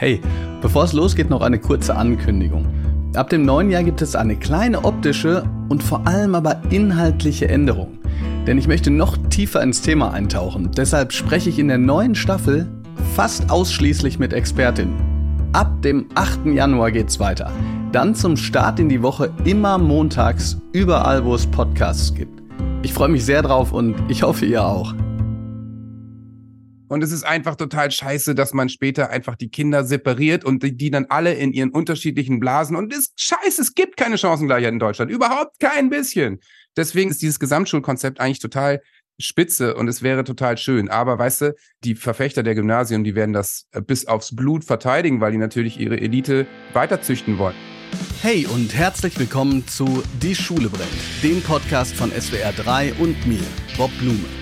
Hey, bevor es losgeht, noch eine kurze Ankündigung. Ab dem neuen Jahr gibt es eine kleine optische und vor allem aber inhaltliche Änderung. Denn ich möchte noch tiefer ins Thema eintauchen. Deshalb spreche ich in der neuen Staffel fast ausschließlich mit Expertinnen. Ab dem 8. Januar geht's weiter. Dann zum Start in die Woche immer montags, überall wo es Podcasts gibt. Ich freue mich sehr drauf und ich hoffe ihr auch. Und es ist einfach total scheiße, dass man später einfach die Kinder separiert und die, die dann alle in ihren unterschiedlichen Blasen. Und es ist scheiße, es gibt keine Chancengleichheit in Deutschland. Überhaupt kein bisschen. Deswegen ist dieses Gesamtschulkonzept eigentlich total spitze und es wäre total schön. Aber weißt du, die Verfechter der Gymnasien, die werden das äh, bis aufs Blut verteidigen, weil die natürlich ihre Elite weiterzüchten wollen. Hey und herzlich willkommen zu Die Schule brennt, dem Podcast von SWR 3 und mir, Bob Blume.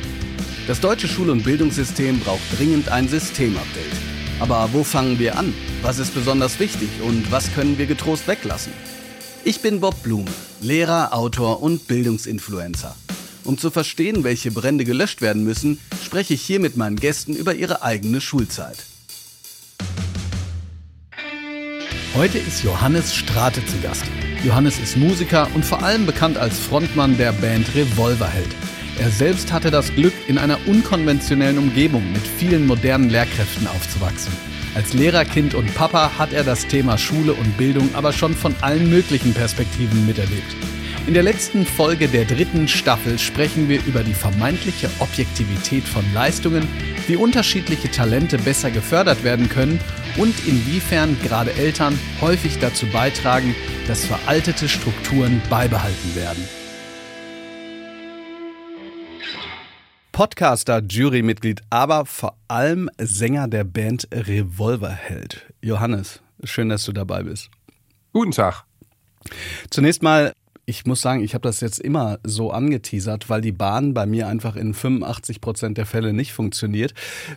Das deutsche Schul- und Bildungssystem braucht dringend ein Systemupdate. Aber wo fangen wir an? Was ist besonders wichtig und was können wir getrost weglassen? Ich bin Bob Blume, Lehrer, Autor und Bildungsinfluencer. Um zu verstehen, welche Brände gelöscht werden müssen, spreche ich hier mit meinen Gästen über ihre eigene Schulzeit. Heute ist Johannes Strate zu Gast. Johannes ist Musiker und vor allem bekannt als Frontmann der Band Revolverheld. Er selbst hatte das Glück, in einer unkonventionellen Umgebung mit vielen modernen Lehrkräften aufzuwachsen. Als Lehrer, Kind und Papa hat er das Thema Schule und Bildung aber schon von allen möglichen Perspektiven miterlebt. In der letzten Folge der dritten Staffel sprechen wir über die vermeintliche Objektivität von Leistungen, wie unterschiedliche Talente besser gefördert werden können und inwiefern gerade Eltern häufig dazu beitragen, dass veraltete Strukturen beibehalten werden. Podcaster, Jurymitglied, aber vor allem Sänger der Band Revolverheld. Johannes, schön, dass du dabei bist. Guten Tag. Zunächst mal, ich muss sagen, ich habe das jetzt immer so angeteasert, weil die Bahn bei mir einfach in 85 Prozent der Fälle nicht funktioniert.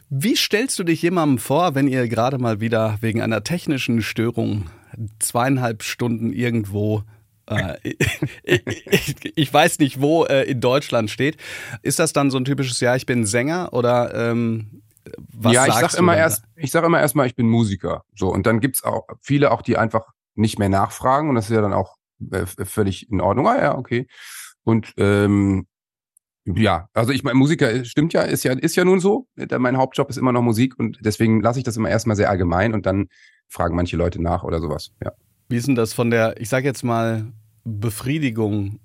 Wie stellst du dich jemandem vor, wenn ihr gerade mal wieder wegen einer technischen Störung zweieinhalb Stunden irgendwo äh, ich, ich, weiß nicht, wo äh, in Deutschland steht. Ist das dann so ein typisches Ja, ich bin Sänger oder ähm, was ja, ich sag immer erst, ich sage immer erstmal, ich bin Musiker. So, und dann gibt's auch viele auch, die einfach nicht mehr nachfragen und das ist ja dann auch äh, völlig in Ordnung. Ah ja, okay. Und ähm, ja, also ich meine, Musiker stimmt ja, ist ja, ist ja nun so. Mein Hauptjob ist immer noch Musik und deswegen lasse ich das immer erstmal sehr allgemein und dann fragen manche Leute nach oder sowas. Ja. Wie ist denn das von der, ich sage jetzt mal, Befriedigung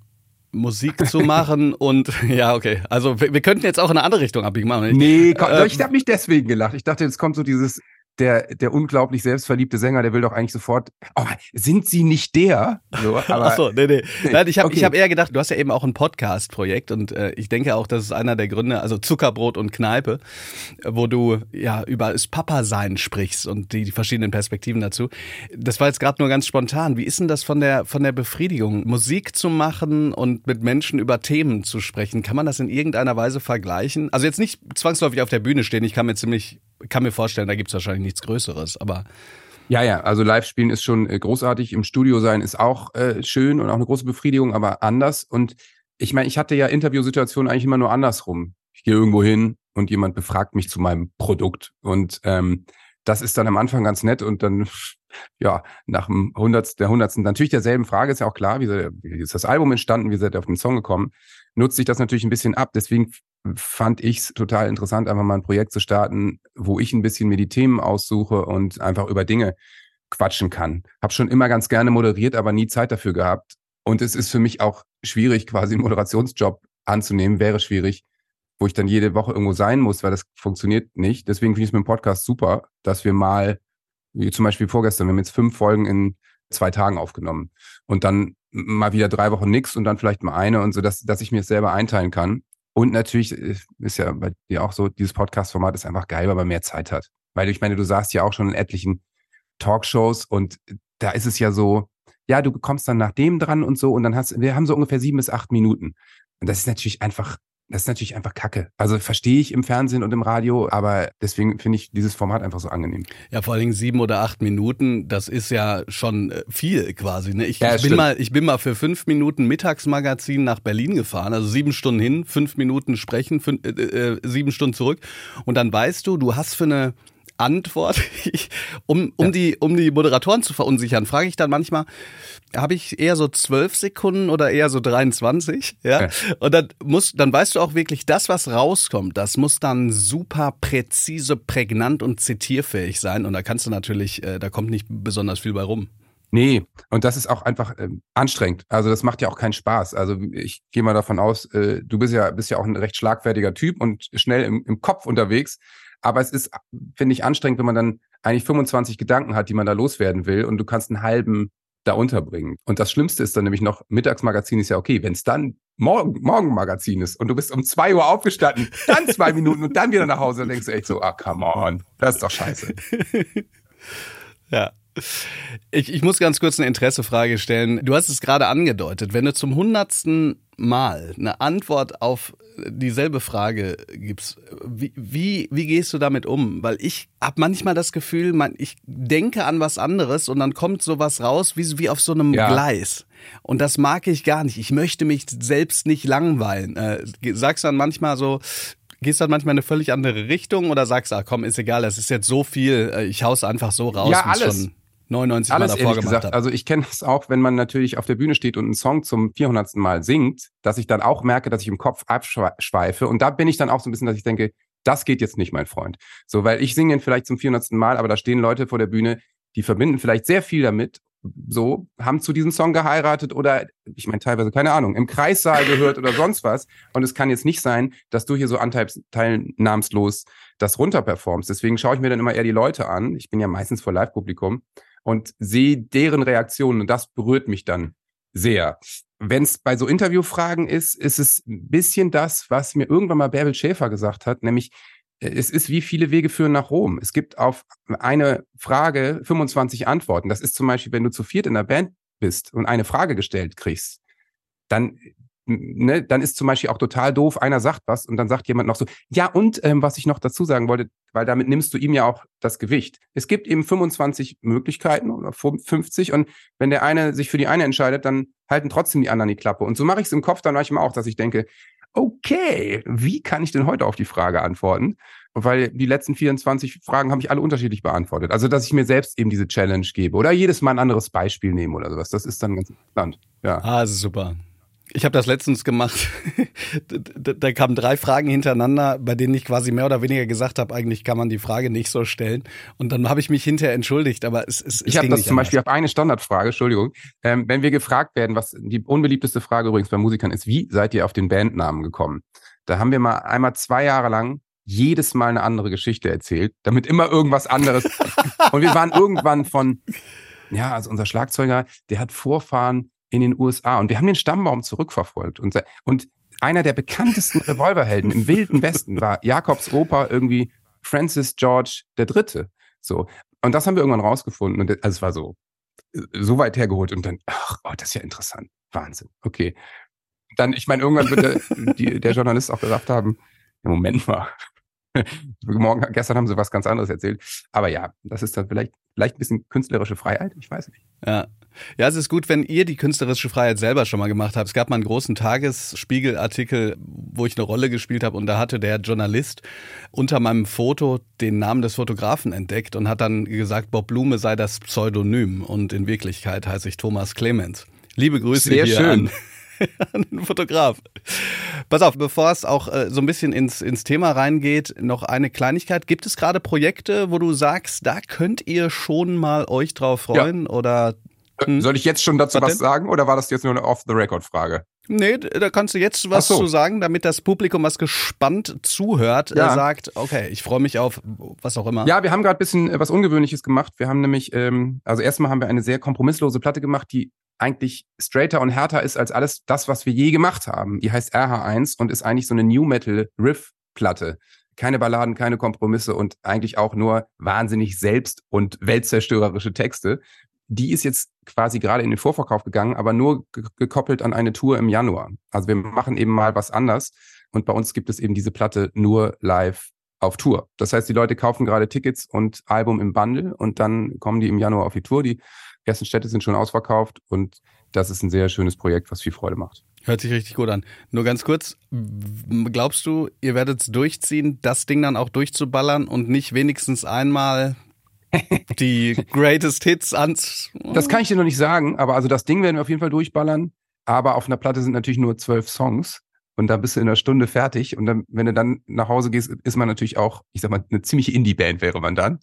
Musik zu machen und ja, okay. Also wir, wir, könnten jetzt auch in eine andere Richtung abbiegen. Machen. Nee, komm, äh, ich habe nicht deswegen gelacht. Ich dachte, jetzt kommt so dieses der, der unglaublich selbstverliebte Sänger, der will doch eigentlich sofort, oh, sind Sie nicht der? So, aber, Ach so, nee, nee. Nein, ich habe okay. hab eher gedacht, du hast ja eben auch ein Podcast-Projekt und äh, ich denke auch, das ist einer der Gründe, also Zuckerbrot und Kneipe, wo du ja über das Papa-Sein sprichst und die, die verschiedenen Perspektiven dazu. Das war jetzt gerade nur ganz spontan. Wie ist denn das von der, von der Befriedigung? Musik zu machen und mit Menschen über Themen zu sprechen, kann man das in irgendeiner Weise vergleichen? Also jetzt nicht zwangsläufig auf der Bühne stehen, ich kann mir ziemlich kann mir vorstellen, da gibt es wahrscheinlich nichts Größeres, aber. Ja, ja, also Live-Spielen ist schon äh, großartig. Im Studio sein ist auch äh, schön und auch eine große Befriedigung, aber anders. Und ich meine, ich hatte ja Interviewsituationen eigentlich immer nur andersrum. Ich gehe irgendwo hin und jemand befragt mich zu meinem Produkt. Und ähm, das ist dann am Anfang ganz nett und dann, ja, nach dem Hundert, der hundertsten, natürlich derselben Frage, ist ja auch klar, wie, wie ist das Album entstanden, wie seid ihr auf den Song gekommen, nutzt sich das natürlich ein bisschen ab. Deswegen fand ich es total interessant, einfach mal ein Projekt zu starten, wo ich ein bisschen mir die Themen aussuche und einfach über Dinge quatschen kann. Hab schon immer ganz gerne moderiert, aber nie Zeit dafür gehabt. Und es ist für mich auch schwierig, quasi einen Moderationsjob anzunehmen, wäre schwierig, wo ich dann jede Woche irgendwo sein muss, weil das funktioniert nicht. Deswegen finde ich es mit dem Podcast super, dass wir mal, wie zum Beispiel vorgestern, wir haben jetzt fünf Folgen in zwei Tagen aufgenommen und dann mal wieder drei Wochen nix und dann vielleicht mal eine und so, dass, dass ich mir es selber einteilen kann und natürlich ist ja bei dir auch so, dieses Podcast-Format ist einfach geil, weil man mehr Zeit hat. Weil ich meine, du saßt ja auch schon in etlichen Talkshows und da ist es ja so, ja, du kommst dann nach dem dran und so und dann hast, wir haben so ungefähr sieben bis acht Minuten. Und das ist natürlich einfach das ist natürlich einfach Kacke. Also verstehe ich im Fernsehen und im Radio, aber deswegen finde ich dieses Format einfach so angenehm. Ja, vor allen Dingen sieben oder acht Minuten, das ist ja schon äh, viel quasi. Ne? Ich, ja, ich bin mal, ich bin mal für fünf Minuten Mittagsmagazin nach Berlin gefahren, also sieben Stunden hin, fünf Minuten sprechen, fünf, äh, äh, sieben Stunden zurück. Und dann weißt du, du hast für eine Antwort. um, um, ja. die, um die Moderatoren zu verunsichern, frage ich dann manchmal, habe ich eher so zwölf Sekunden oder eher so 23? Ja? ja. Und dann muss, dann weißt du auch wirklich, das, was rauskommt, das muss dann super präzise, prägnant und zitierfähig sein. Und da kannst du natürlich, äh, da kommt nicht besonders viel bei rum. Nee, und das ist auch einfach äh, anstrengend. Also das macht ja auch keinen Spaß. Also ich gehe mal davon aus, äh, du bist ja, bist ja auch ein recht schlagfertiger Typ und schnell im, im Kopf unterwegs. Aber es ist, finde ich, anstrengend, wenn man dann eigentlich 25 Gedanken hat, die man da loswerden will und du kannst einen halben da unterbringen. Und das Schlimmste ist dann nämlich noch, Mittagsmagazin ist ja okay, wenn es dann Morgen, Morgenmagazin ist und du bist um zwei Uhr aufgestanden, dann zwei Minuten und dann wieder nach Hause, dann denkst du echt so, ah, come on, das ist doch scheiße. ja. Ich, ich muss ganz kurz eine Interessefrage stellen. Du hast es gerade angedeutet. Wenn du zum hundertsten Mal eine Antwort auf dieselbe Frage gibst, wie, wie, wie gehst du damit um? Weil ich habe manchmal das Gefühl, man, ich denke an was anderes und dann kommt sowas raus wie, wie auf so einem ja. Gleis. Und das mag ich gar nicht. Ich möchte mich selbst nicht langweilen. Äh, sagst dann manchmal so, gehst dann manchmal in eine völlig andere Richtung oder sagst, ah komm, ist egal, das ist jetzt so viel, äh, ich hau's einfach so raus. Ja, alles. Schon 99 Alles Mal davor gemacht gesagt. Habe. Also ich kenne das auch, wenn man natürlich auf der Bühne steht und einen Song zum 400. Mal singt, dass ich dann auch merke, dass ich im Kopf abschweife. Und da bin ich dann auch so ein bisschen, dass ich denke, das geht jetzt nicht, mein Freund. So, weil ich singe ihn vielleicht zum 400. Mal, aber da stehen Leute vor der Bühne, die verbinden vielleicht sehr viel damit, so, haben zu diesem Song geheiratet oder, ich meine, teilweise, keine Ahnung, im Kreissaal gehört oder sonst was. Und es kann jetzt nicht sein, dass du hier so anteilnahmslos das runterperformst. Deswegen schaue ich mir dann immer eher die Leute an. Ich bin ja meistens vor Live-Publikum und sehe deren Reaktionen und das berührt mich dann sehr. Wenn es bei so Interviewfragen ist, ist es ein bisschen das, was mir irgendwann mal Bärbel Schäfer gesagt hat, nämlich äh, es ist wie viele Wege führen nach Rom. Es gibt auf eine Frage 25 Antworten. Das ist zum Beispiel, wenn du zu viert in der Band bist und eine Frage gestellt kriegst, dann ne, dann ist zum Beispiel auch total doof, einer sagt was und dann sagt jemand noch so, ja und ähm, was ich noch dazu sagen wollte, weil damit nimmst du ihm ja auch das Gewicht. Es gibt eben 25 Möglichkeiten oder 50 und wenn der eine sich für die eine entscheidet, dann halten trotzdem die anderen die Klappe. Und so mache ich es im Kopf dann manchmal auch, dass ich denke, okay, wie kann ich denn heute auf die Frage antworten? Weil die letzten 24 Fragen habe ich alle unterschiedlich beantwortet. Also, dass ich mir selbst eben diese Challenge gebe oder jedes Mal ein anderes Beispiel nehme oder sowas. Das ist dann ganz interessant. Ja. Ah, super. Ich habe das letztens gemacht. da, da kamen drei Fragen hintereinander, bei denen ich quasi mehr oder weniger gesagt habe, eigentlich kann man die Frage nicht so stellen. Und dann habe ich mich hinterher entschuldigt, aber es, es, es Ich habe das zum anders. Beispiel auf eine Standardfrage, Entschuldigung. Ähm, wenn wir gefragt werden, was die unbeliebteste Frage übrigens bei Musikern ist, wie seid ihr auf den Bandnamen gekommen? Da haben wir mal einmal zwei Jahre lang jedes Mal eine andere Geschichte erzählt, damit immer irgendwas anderes. und wir waren irgendwann von, ja, also unser Schlagzeuger, der hat Vorfahren in den USA. Und wir haben den Stammbaum zurückverfolgt. Und, und einer der bekanntesten Revolverhelden im Wilden Westen war Jakobs Opa irgendwie Francis George der Dritte. So. Und das haben wir irgendwann rausgefunden. Und also es war so, so weit hergeholt. Und dann, ach, oh, das ist ja interessant. Wahnsinn. Okay. Dann, ich meine, irgendwann wird der, die, der Journalist auch gesagt haben, Moment mal. Morgen, gestern haben sie was ganz anderes erzählt. Aber ja, das ist dann vielleicht, vielleicht ein bisschen künstlerische Freiheit. Ich weiß nicht. Ja. Ja, es ist gut, wenn ihr die künstlerische Freiheit selber schon mal gemacht habt. Es gab mal einen großen Tagesspiegelartikel, wo ich eine Rolle gespielt habe und da hatte der Journalist unter meinem Foto den Namen des Fotografen entdeckt und hat dann gesagt, Bob Blume sei das Pseudonym und in Wirklichkeit heiße ich Thomas Clemens. Liebe Grüße Sehr hier schön. an an den Fotograf. Pass auf, bevor es auch äh, so ein bisschen ins, ins Thema reingeht, noch eine Kleinigkeit. Gibt es gerade Projekte, wo du sagst, da könnt ihr schon mal euch drauf freuen ja. oder hm? Soll ich jetzt schon dazu was, was sagen oder war das jetzt nur eine Off-the-Record-Frage? Nee, da kannst du jetzt was so. zu sagen, damit das Publikum, was gespannt zuhört, ja. sagt, okay, ich freue mich auf was auch immer. Ja, wir haben gerade ein bisschen äh, was Ungewöhnliches gemacht. Wir haben nämlich, ähm, also erstmal haben wir eine sehr kompromisslose Platte gemacht, die eigentlich straighter und härter ist als alles das, was wir je gemacht haben. Die heißt RH1 und ist eigentlich so eine New Metal Riff Platte. Keine Balladen, keine Kompromisse und eigentlich auch nur wahnsinnig selbst und weltzerstörerische Texte die ist jetzt quasi gerade in den Vorverkauf gegangen, aber nur gekoppelt an eine Tour im Januar. Also wir machen eben mal was anders. Und bei uns gibt es eben diese Platte nur live auf Tour. Das heißt, die Leute kaufen gerade Tickets und Album im Bundle und dann kommen die im Januar auf die Tour. Die ersten Städte sind schon ausverkauft und das ist ein sehr schönes Projekt, was viel Freude macht. Hört sich richtig gut an. Nur ganz kurz, glaubst du, ihr werdet es durchziehen, das Ding dann auch durchzuballern und nicht wenigstens einmal die Greatest Hits ans. Das kann ich dir noch nicht sagen, aber also das Ding werden wir auf jeden Fall durchballern. Aber auf einer Platte sind natürlich nur zwölf Songs und dann bist du in einer Stunde fertig. Und dann, wenn du dann nach Hause gehst, ist man natürlich auch, ich sag mal, eine ziemliche Indie-Band wäre man dann.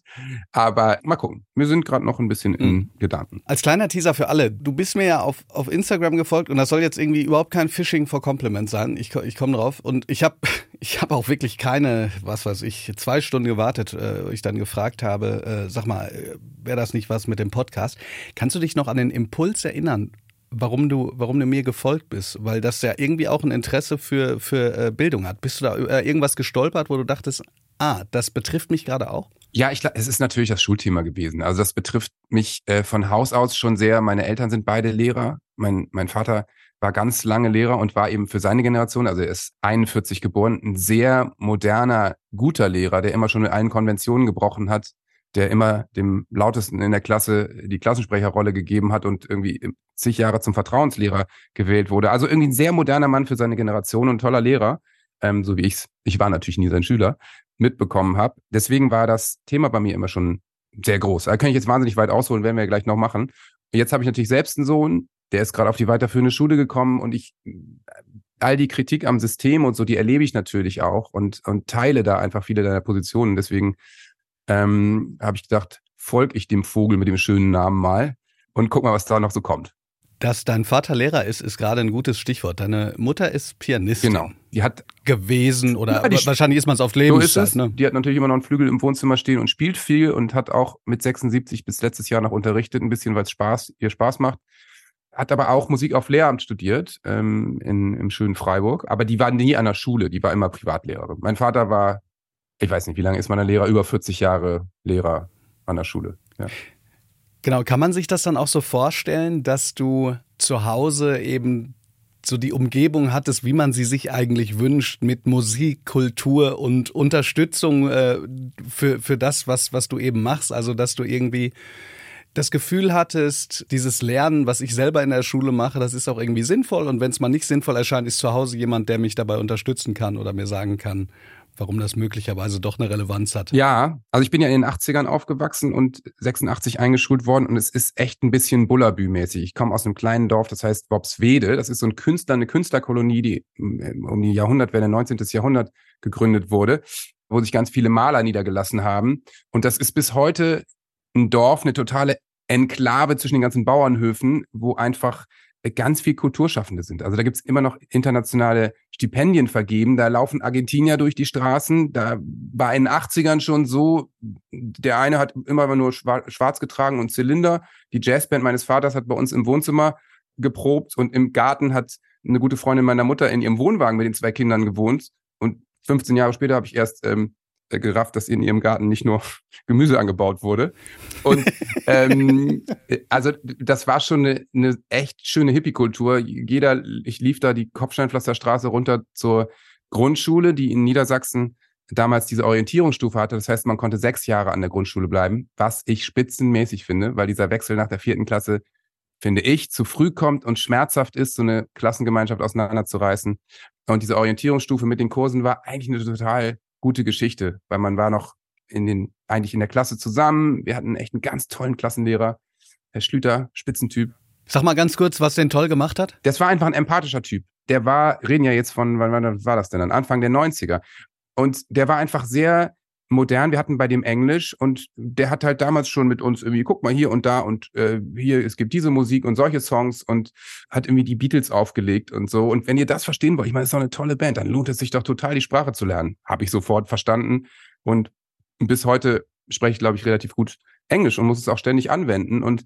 Aber mal gucken. Wir sind gerade noch ein bisschen in mhm. Gedanken. Als kleiner Teaser für alle, du bist mir ja auf, auf Instagram gefolgt und das soll jetzt irgendwie überhaupt kein Phishing for Compliment sein. Ich, ich komme drauf. Und ich habe ich hab auch wirklich keine, was weiß ich, zwei Stunden gewartet, äh, ich dann gefragt habe, äh, sag mal, äh, wäre das nicht was mit dem Podcast? Kannst du dich noch an den Impuls erinnern, warum du, warum du mir gefolgt bist, weil das ja irgendwie auch ein Interesse für, für äh, Bildung hat. Bist du da äh, irgendwas gestolpert, wo du dachtest, ah, das betrifft mich gerade auch? Ja, ich es ist natürlich das Schulthema gewesen. Also das betrifft mich äh, von Haus aus schon sehr. Meine Eltern sind beide Lehrer. Mein, mein Vater war ganz lange Lehrer und war eben für seine Generation, also er ist 41 geboren, ein sehr moderner, guter Lehrer, der immer schon mit allen Konventionen gebrochen hat, der immer dem lautesten in der Klasse die Klassensprecherrolle gegeben hat und irgendwie zig Jahre zum Vertrauenslehrer gewählt wurde. Also irgendwie ein sehr moderner Mann für seine Generation und toller Lehrer, ähm, so wie ich's, ich war natürlich nie sein Schüler, mitbekommen habe. Deswegen war das Thema bei mir immer schon sehr groß. Da kann ich jetzt wahnsinnig weit ausholen, werden wir ja gleich noch machen. Jetzt habe ich natürlich selbst einen Sohn, der ist gerade auf die weiterführende Schule gekommen und ich all die Kritik am System und so, die erlebe ich natürlich auch und, und teile da einfach viele deiner Positionen. Deswegen ähm, habe ich gedacht, folge ich dem Vogel mit dem schönen Namen mal und guck mal, was da noch so kommt. Dass dein Vater Lehrer ist, ist gerade ein gutes Stichwort. Deine Mutter ist Pianistin. Genau. Die hat gewesen oder ja, die, wahrscheinlich ist man es auf Lebenszeit. So ist es. Ne? Die hat natürlich immer noch einen Flügel im Wohnzimmer stehen und spielt viel und hat auch mit 76 bis letztes Jahr noch unterrichtet, ein bisschen, weil es Spaß, ihr Spaß macht. Hat aber auch Musik auf Lehramt studiert ähm, in, im schönen Freiburg. Aber die war nie an der Schule, die war immer Privatlehrerin. Mein Vater war ich weiß nicht, wie lange ist man ein Lehrer? Über 40 Jahre Lehrer an der Schule. Ja. Genau, kann man sich das dann auch so vorstellen, dass du zu Hause eben so die Umgebung hattest, wie man sie sich eigentlich wünscht, mit Musik, Kultur und Unterstützung äh, für, für das, was, was du eben machst. Also, dass du irgendwie das Gefühl hattest, dieses Lernen, was ich selber in der Schule mache, das ist auch irgendwie sinnvoll. Und wenn es mal nicht sinnvoll erscheint, ist zu Hause jemand, der mich dabei unterstützen kann oder mir sagen kann, warum das möglicherweise doch eine Relevanz hat. Ja, also ich bin ja in den 80ern aufgewachsen und 86 eingeschult worden und es ist echt ein bisschen Bullabü-mäßig. Ich komme aus einem kleinen Dorf, das heißt Bobswede. Das ist so ein Künstler, eine Künstlerkolonie, die ähm, um die Jahrhundertwende, 19. Jahrhundert gegründet wurde, wo sich ganz viele Maler niedergelassen haben. Und das ist bis heute ein Dorf, eine totale Enklave zwischen den ganzen Bauernhöfen, wo einfach ganz viel Kulturschaffende sind. Also da gibt's immer noch internationale Stipendien vergeben. Da laufen Argentinier durch die Straßen. Da war in den 80ern schon so, der eine hat immer nur schwarz getragen und Zylinder. Die Jazzband meines Vaters hat bei uns im Wohnzimmer geprobt und im Garten hat eine gute Freundin meiner Mutter in ihrem Wohnwagen mit den zwei Kindern gewohnt. Und 15 Jahre später habe ich erst ähm, äh, gerafft, dass in ihrem Garten nicht nur Gemüse angebaut wurde. Und ähm, also das war schon eine, eine echt schöne Hippie-Kultur. Jeder, ich lief da die Kopfsteinpflasterstraße runter zur Grundschule, die in Niedersachsen damals diese Orientierungsstufe hatte. Das heißt, man konnte sechs Jahre an der Grundschule bleiben, was ich spitzenmäßig finde, weil dieser Wechsel nach der vierten Klasse, finde ich, zu früh kommt und schmerzhaft ist, so eine Klassengemeinschaft auseinanderzureißen. Und diese Orientierungsstufe mit den Kursen war eigentlich eine total gute Geschichte, weil man war noch in den, eigentlich in der Klasse zusammen. Wir hatten echt einen ganz tollen Klassenlehrer. Herr Schlüter, Spitzentyp. Sag mal ganz kurz, was den toll gemacht hat. Das war einfach ein empathischer Typ. Der war, reden ja jetzt von, wann, wann war das denn dann? Anfang der 90er. Und der war einfach sehr modern. Wir hatten bei dem Englisch und der hat halt damals schon mit uns irgendwie, guck mal hier und da und äh, hier, es gibt diese Musik und solche Songs und hat irgendwie die Beatles aufgelegt und so. Und wenn ihr das verstehen wollt, ich meine, das ist doch eine tolle Band, dann lohnt es sich doch total, die Sprache zu lernen. Habe ich sofort verstanden. Und bis heute spreche ich, glaube ich, relativ gut Englisch und muss es auch ständig anwenden. Und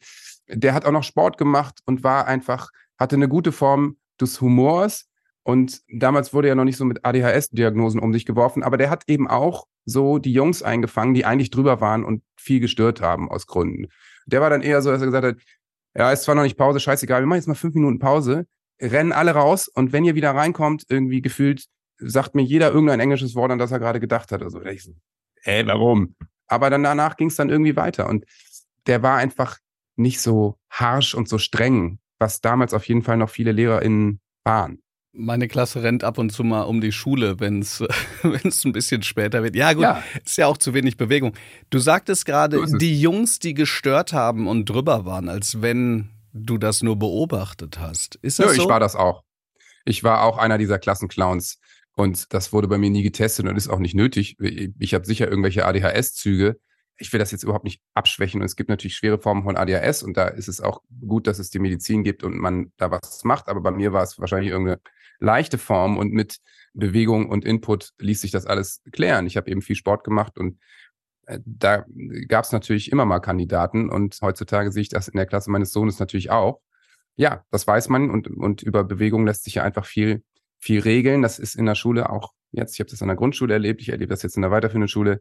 der hat auch noch Sport gemacht und war einfach, hatte eine gute Form des Humors. Und damals wurde er noch nicht so mit ADHS-Diagnosen um sich geworfen, aber der hat eben auch so die Jungs eingefangen, die eigentlich drüber waren und viel gestört haben aus Gründen. Der war dann eher so, dass er gesagt hat, ja, ist zwar noch nicht Pause, scheißegal, wir machen jetzt mal fünf Minuten Pause, rennen alle raus und wenn ihr wieder reinkommt, irgendwie gefühlt, sagt mir jeder irgendein englisches Wort, an das er gerade gedacht hat. Also ich so, ey, warum? Aber dann danach ging es dann irgendwie weiter und der war einfach nicht so harsh und so streng was damals auf jeden Fall noch viele LehrerInnen waren. Meine Klasse rennt ab und zu mal um die Schule, wenn es ein bisschen später wird. Ja, gut, ja. ist ja auch zu wenig Bewegung. Du sagtest gerade, so die Jungs, die gestört haben und drüber waren, als wenn du das nur beobachtet hast. Ist das Nö, so? ich war das auch. Ich war auch einer dieser Klassenclowns. Und das wurde bei mir nie getestet und ist auch nicht nötig. Ich habe sicher irgendwelche ADHS-Züge. Ich will das jetzt überhaupt nicht abschwächen. Und es gibt natürlich schwere Formen von ADHS und da ist es auch gut, dass es die Medizin gibt und man da was macht. Aber bei mir war es wahrscheinlich irgendeine leichte Form und mit Bewegung und Input ließ sich das alles klären. Ich habe eben viel Sport gemacht und äh, da gab es natürlich immer mal Kandidaten und heutzutage sehe ich das in der Klasse meines Sohnes natürlich auch. Ja, das weiß man und, und über Bewegung lässt sich ja einfach viel, viel regeln. Das ist in der Schule auch jetzt, ich habe das an der Grundschule erlebt, ich erlebe das jetzt in der weiterführenden Schule.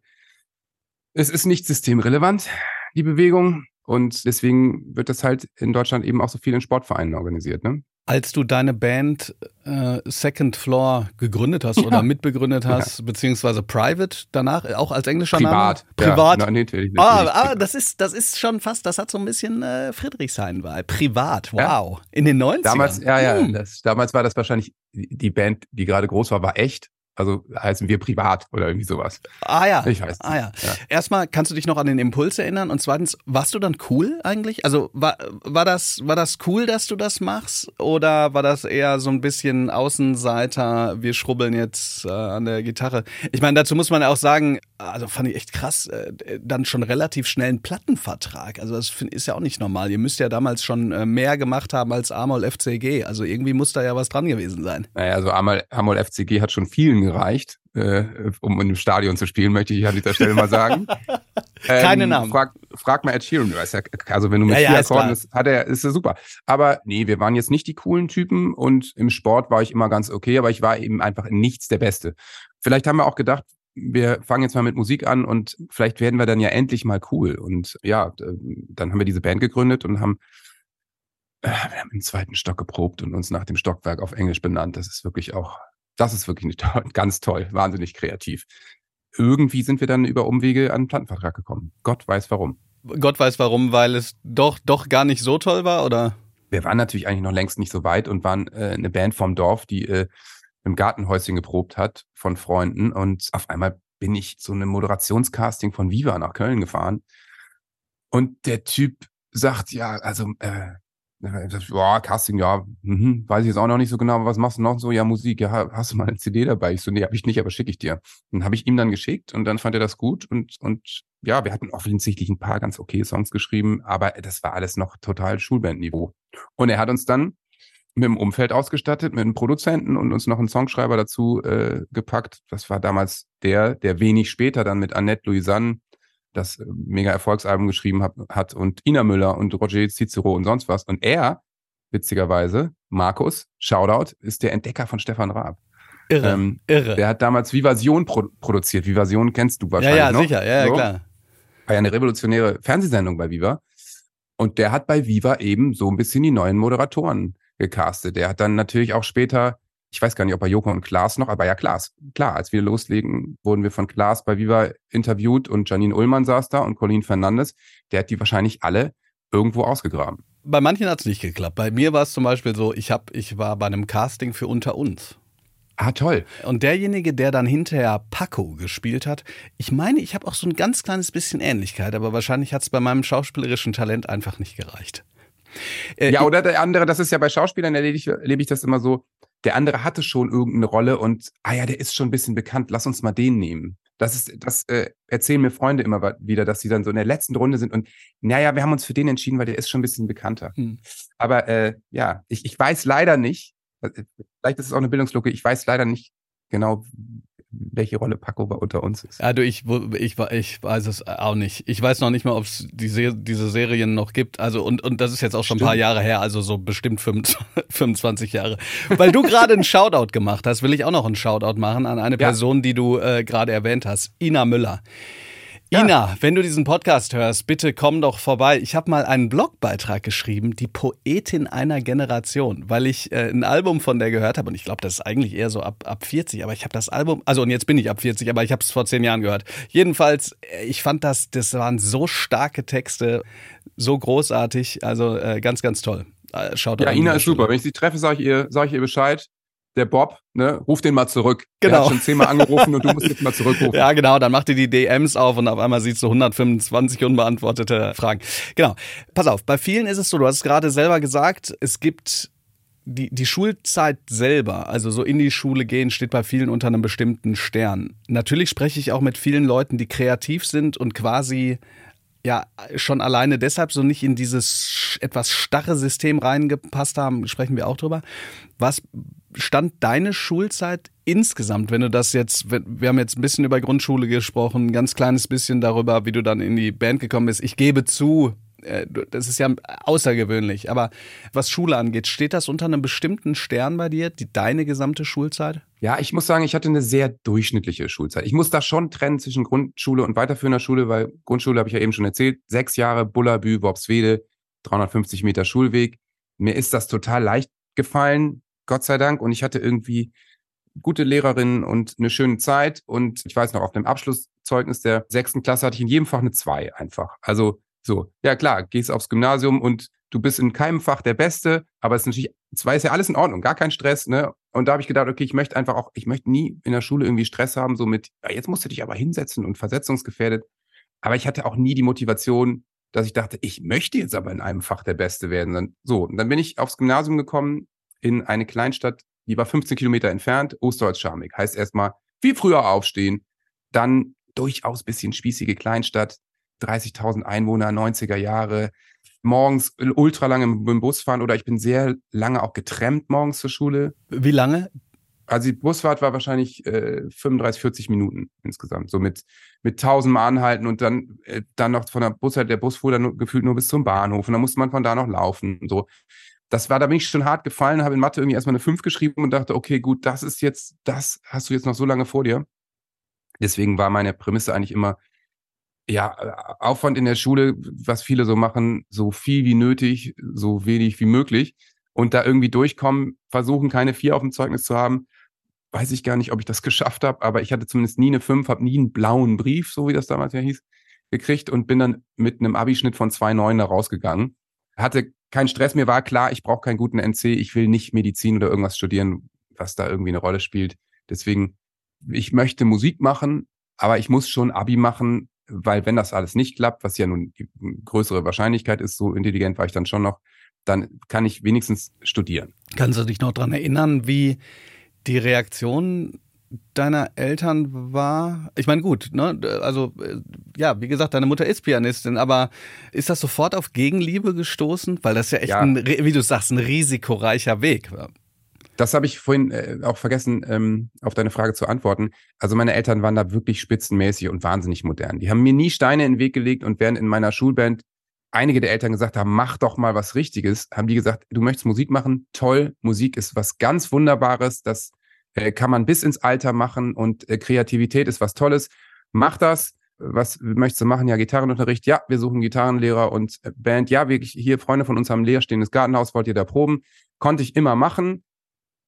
Es ist nicht systemrelevant, die Bewegung. Und deswegen wird das halt in Deutschland eben auch so viel in Sportvereinen organisiert. Ne? Als du deine Band äh, Second Floor gegründet hast ja. oder mitbegründet hast, ja. beziehungsweise Private danach, auch als englischer Privat. Name? Privat. Ja, nein, natürlich, natürlich, ah, ah, das ist, das ist schon fast, das hat so ein bisschen äh, Friedrichshain-Wahl. Privat, wow. In den 90ern. Damals, ja, ja, hm. das, damals war das wahrscheinlich, die Band, die gerade groß war, war echt. Also heißen wir privat oder irgendwie sowas. Ah ja. Ich weiß. Ah ja. ja. Erstmal kannst du dich noch an den Impuls erinnern und zweitens, warst du dann cool eigentlich? Also war, war das war das cool, dass du das machst oder war das eher so ein bisschen Außenseiter? Wir schrubbeln jetzt äh, an der Gitarre. Ich meine, dazu muss man auch sagen, also fand ich echt krass, äh, dann schon relativ schnell einen Plattenvertrag. Also das ist ja auch nicht normal. Ihr müsst ja damals schon äh, mehr gemacht haben als Amol FCG. Also irgendwie muss da ja was dran gewesen sein. Naja, also Amol, Amol FCG hat schon vielen gereicht, äh, um in dem Stadion zu spielen, möchte ich an dieser Stelle mal sagen. Keine ähm, Namen. Frag, frag mal Ed Sheeran, also wenn du mit ja, vier ja, Akkorden bist, hat er, ist er super. Aber nee, wir waren jetzt nicht die coolen Typen und im Sport war ich immer ganz okay, aber ich war eben einfach in nichts der Beste. Vielleicht haben wir auch gedacht, wir fangen jetzt mal mit Musik an und vielleicht werden wir dann ja endlich mal cool. Und ja, dann haben wir diese Band gegründet und haben, äh, wir haben im zweiten Stock geprobt und uns nach dem Stockwerk auf Englisch benannt. Das ist wirklich auch das ist wirklich nicht ganz toll, wahnsinnig kreativ. Irgendwie sind wir dann über Umwege an einen Plattenvertrag gekommen. Gott weiß warum. Gott weiß warum, weil es doch, doch gar nicht so toll war, oder? Wir waren natürlich eigentlich noch längst nicht so weit und waren äh, eine Band vom Dorf, die äh, im Gartenhäuschen geprobt hat von Freunden. Und auf einmal bin ich zu einem Moderationscasting von Viva nach Köln gefahren. Und der Typ sagt, ja, also äh, ja, Casting, ja, mhm, weiß ich jetzt auch noch nicht so genau, aber was machst du noch so? Ja, Musik, ja, hast du mal eine CD dabei? Ich so, nee, hab ich nicht, aber schicke ich dir. Dann habe ich ihm dann geschickt und dann fand er das gut und, und ja, wir hatten offensichtlich ein paar ganz okay Songs geschrieben, aber das war alles noch total Schulbandniveau. Und er hat uns dann mit dem Umfeld ausgestattet, mit einem Produzenten und uns noch einen Songschreiber dazu äh, gepackt. Das war damals der, der wenig später dann mit Annette Louisanne das äh, mega Erfolgsalbum geschrieben hat, hat und Ina Müller und Roger Cicero und sonst was. Und er, witzigerweise, Markus, Shoutout, ist der Entdecker von Stefan Raab. Irre, ähm, irre. Der hat damals Vivasion pro produziert. Vivasion kennst du wahrscheinlich Ja, ja, noch. sicher, ja, ja, klar. War ja eine revolutionäre Fernsehsendung bei Viva. Und der hat bei Viva eben so ein bisschen die neuen Moderatoren gecastet. Der hat dann natürlich auch später ich weiß gar nicht, ob bei Joko und Klaas noch, aber ja, Klaas. Klar, als wir loslegen, wurden wir von Klaas bei Viva interviewt und Janine Ullmann saß da und Colin Fernandes. Der hat die wahrscheinlich alle irgendwo ausgegraben. Bei manchen hat es nicht geklappt. Bei mir war es zum Beispiel so, ich, hab, ich war bei einem Casting für Unter uns. Ah, toll. Und derjenige, der dann hinterher Paco gespielt hat, ich meine, ich habe auch so ein ganz kleines bisschen Ähnlichkeit, aber wahrscheinlich hat es bei meinem schauspielerischen Talent einfach nicht gereicht. Äh, ja, oder der andere, das ist ja bei Schauspielern erlebe ich, erlebe ich das immer so, der andere hatte schon irgendeine Rolle und, ah ja, der ist schon ein bisschen bekannt, lass uns mal den nehmen. Das ist, das äh, erzählen mir Freunde immer wieder, dass sie dann so in der letzten Runde sind und naja, wir haben uns für den entschieden, weil der ist schon ein bisschen bekannter. Hm. Aber äh, ja, ich, ich weiß leider nicht, äh, vielleicht ist es auch eine Bildungslücke, ich weiß leider nicht genau, welche Rolle Paco bei unter uns ist. Du, ich, ich, ich weiß es auch nicht. Ich weiß noch nicht mal, ob es die, diese Serien noch gibt. Also, und, und das ist jetzt auch schon Stimmt. ein paar Jahre her, also so bestimmt 25 Jahre. Weil du gerade einen Shoutout gemacht hast, will ich auch noch einen Shoutout machen an eine Person, ja. die du äh, gerade erwähnt hast. Ina Müller. Ja. Ina, wenn du diesen Podcast hörst, bitte komm doch vorbei. Ich habe mal einen Blogbeitrag geschrieben, die Poetin einer Generation, weil ich äh, ein Album von der gehört habe und ich glaube, das ist eigentlich eher so ab, ab 40, aber ich habe das Album, also und jetzt bin ich ab 40, aber ich habe es vor zehn Jahren gehört. Jedenfalls, äh, ich fand das, das waren so starke Texte, so großartig, also äh, ganz, ganz toll. Äh, schaut ja, Ina ist super. Wenn ich sie treffe, sage ich ihr, sage ich ihr Bescheid der Bob, ne, ruf den mal zurück. Genau. Der hat schon zehnmal angerufen und du musst jetzt mal zurückrufen. Ja, genau. Dann macht ihr die DMs auf und auf einmal siehst du 125 unbeantwortete Fragen. Genau. Pass auf. Bei vielen ist es so, du hast es gerade selber gesagt, es gibt die, die Schulzeit selber, also so in die Schule gehen, steht bei vielen unter einem bestimmten Stern. Natürlich spreche ich auch mit vielen Leuten, die kreativ sind und quasi ja schon alleine deshalb so nicht in dieses etwas starre System reingepasst haben, sprechen wir auch drüber. Was stand deine Schulzeit insgesamt, wenn du das jetzt, wir haben jetzt ein bisschen über Grundschule gesprochen, ein ganz kleines bisschen darüber, wie du dann in die Band gekommen bist. Ich gebe zu, äh, das ist ja außergewöhnlich, aber was Schule angeht, steht das unter einem bestimmten Stern bei dir, die, deine gesamte Schulzeit? Ja, ich muss sagen, ich hatte eine sehr durchschnittliche Schulzeit. Ich muss da schon trennen zwischen Grundschule und weiterführender Schule, weil Grundschule habe ich ja eben schon erzählt, sechs Jahre Bullabü, Worpswede, 350 Meter Schulweg. Mir ist das total leicht gefallen, Gott sei Dank. Und ich hatte irgendwie gute Lehrerinnen und eine schöne Zeit. Und ich weiß noch, auf dem Abschlusszeugnis der sechsten Klasse hatte ich in jedem Fach eine zwei einfach. Also so, ja klar, gehst aufs Gymnasium und du bist in keinem Fach der Beste, aber es ist natürlich, zwei ist ja alles in Ordnung, gar kein Stress, ne? Und da habe ich gedacht, okay, ich möchte einfach auch, ich möchte nie in der Schule irgendwie Stress haben, so mit, ja, jetzt musst du dich aber hinsetzen und versetzungsgefährdet. Aber ich hatte auch nie die Motivation, dass ich dachte, ich möchte jetzt aber in einem Fach der Beste werden. So, und dann bin ich aufs Gymnasium gekommen in eine Kleinstadt, die war 15 Kilometer entfernt, Osterholz-Scharmig. Heißt erstmal wie früher aufstehen, dann durchaus bisschen spießige Kleinstadt, 30.000 Einwohner, 90er Jahre, morgens ultra lange im Bus fahren oder ich bin sehr lange auch getrennt morgens zur Schule. Wie lange? Also die Busfahrt war wahrscheinlich äh, 35, 40 Minuten insgesamt. So mit, mit tausendmal anhalten und dann, äh, dann noch von der Bushalt, der Bus fuhr dann nur, gefühlt nur bis zum Bahnhof und dann musste man von da noch laufen. So. Das war, da bin ich schon hart gefallen, habe in Mathe irgendwie erstmal eine 5 geschrieben und dachte, okay, gut, das ist jetzt, das hast du jetzt noch so lange vor dir. Deswegen war meine Prämisse eigentlich immer, ja, Aufwand in der Schule, was viele so machen, so viel wie nötig, so wenig wie möglich und da irgendwie durchkommen, versuchen keine vier auf dem Zeugnis zu haben. Weiß ich gar nicht, ob ich das geschafft habe, aber ich hatte zumindest nie eine fünf, habe nie einen blauen Brief, so wie das damals ja hieß, gekriegt und bin dann mit einem Abischnitt von zwei Neun da rausgegangen. Hatte keinen Stress, mir war klar, ich brauche keinen guten NC, ich will nicht Medizin oder irgendwas studieren, was da irgendwie eine Rolle spielt. Deswegen, ich möchte Musik machen, aber ich muss schon Abi machen, weil wenn das alles nicht klappt, was ja nun die größere Wahrscheinlichkeit ist, so intelligent war ich dann schon noch, dann kann ich wenigstens studieren. Kannst du dich noch dran erinnern, wie die Reaktion deiner Eltern war? Ich meine, gut, ne? Also, äh, ja, wie gesagt, deine Mutter ist Pianistin, aber ist das sofort auf Gegenliebe gestoßen? Weil das ja echt, ja. Ein, wie du sagst, ein risikoreicher Weg war. Das habe ich vorhin äh, auch vergessen, ähm, auf deine Frage zu antworten. Also meine Eltern waren da wirklich spitzenmäßig und wahnsinnig modern. Die haben mir nie Steine in den Weg gelegt und während in meiner Schulband einige der Eltern gesagt haben, mach doch mal was Richtiges, haben die gesagt, du möchtest Musik machen? Toll, Musik ist was ganz Wunderbares, das äh, kann man bis ins Alter machen und äh, Kreativität ist was Tolles. Mach das. Was möchtest du machen? Ja, Gitarrenunterricht. Ja, wir suchen Gitarrenlehrer und äh, Band. Ja, wir hier Freunde von uns haben leerstehendes Gartenhaus. Wollt ihr da proben? Konnte ich immer machen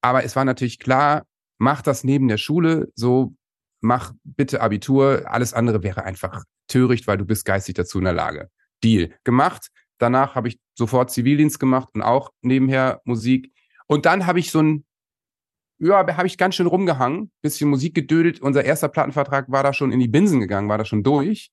aber es war natürlich klar, mach das neben der Schule, so mach bitte Abitur. Alles andere wäre einfach töricht, weil du bist geistig dazu in der Lage. Deal. Gemacht. Danach habe ich sofort Zivildienst gemacht und auch nebenher Musik. Und dann habe ich so ein, ja, habe ich ganz schön rumgehangen, bisschen Musik gedödelt. Unser erster Plattenvertrag war da schon in die Binsen gegangen, war da schon durch.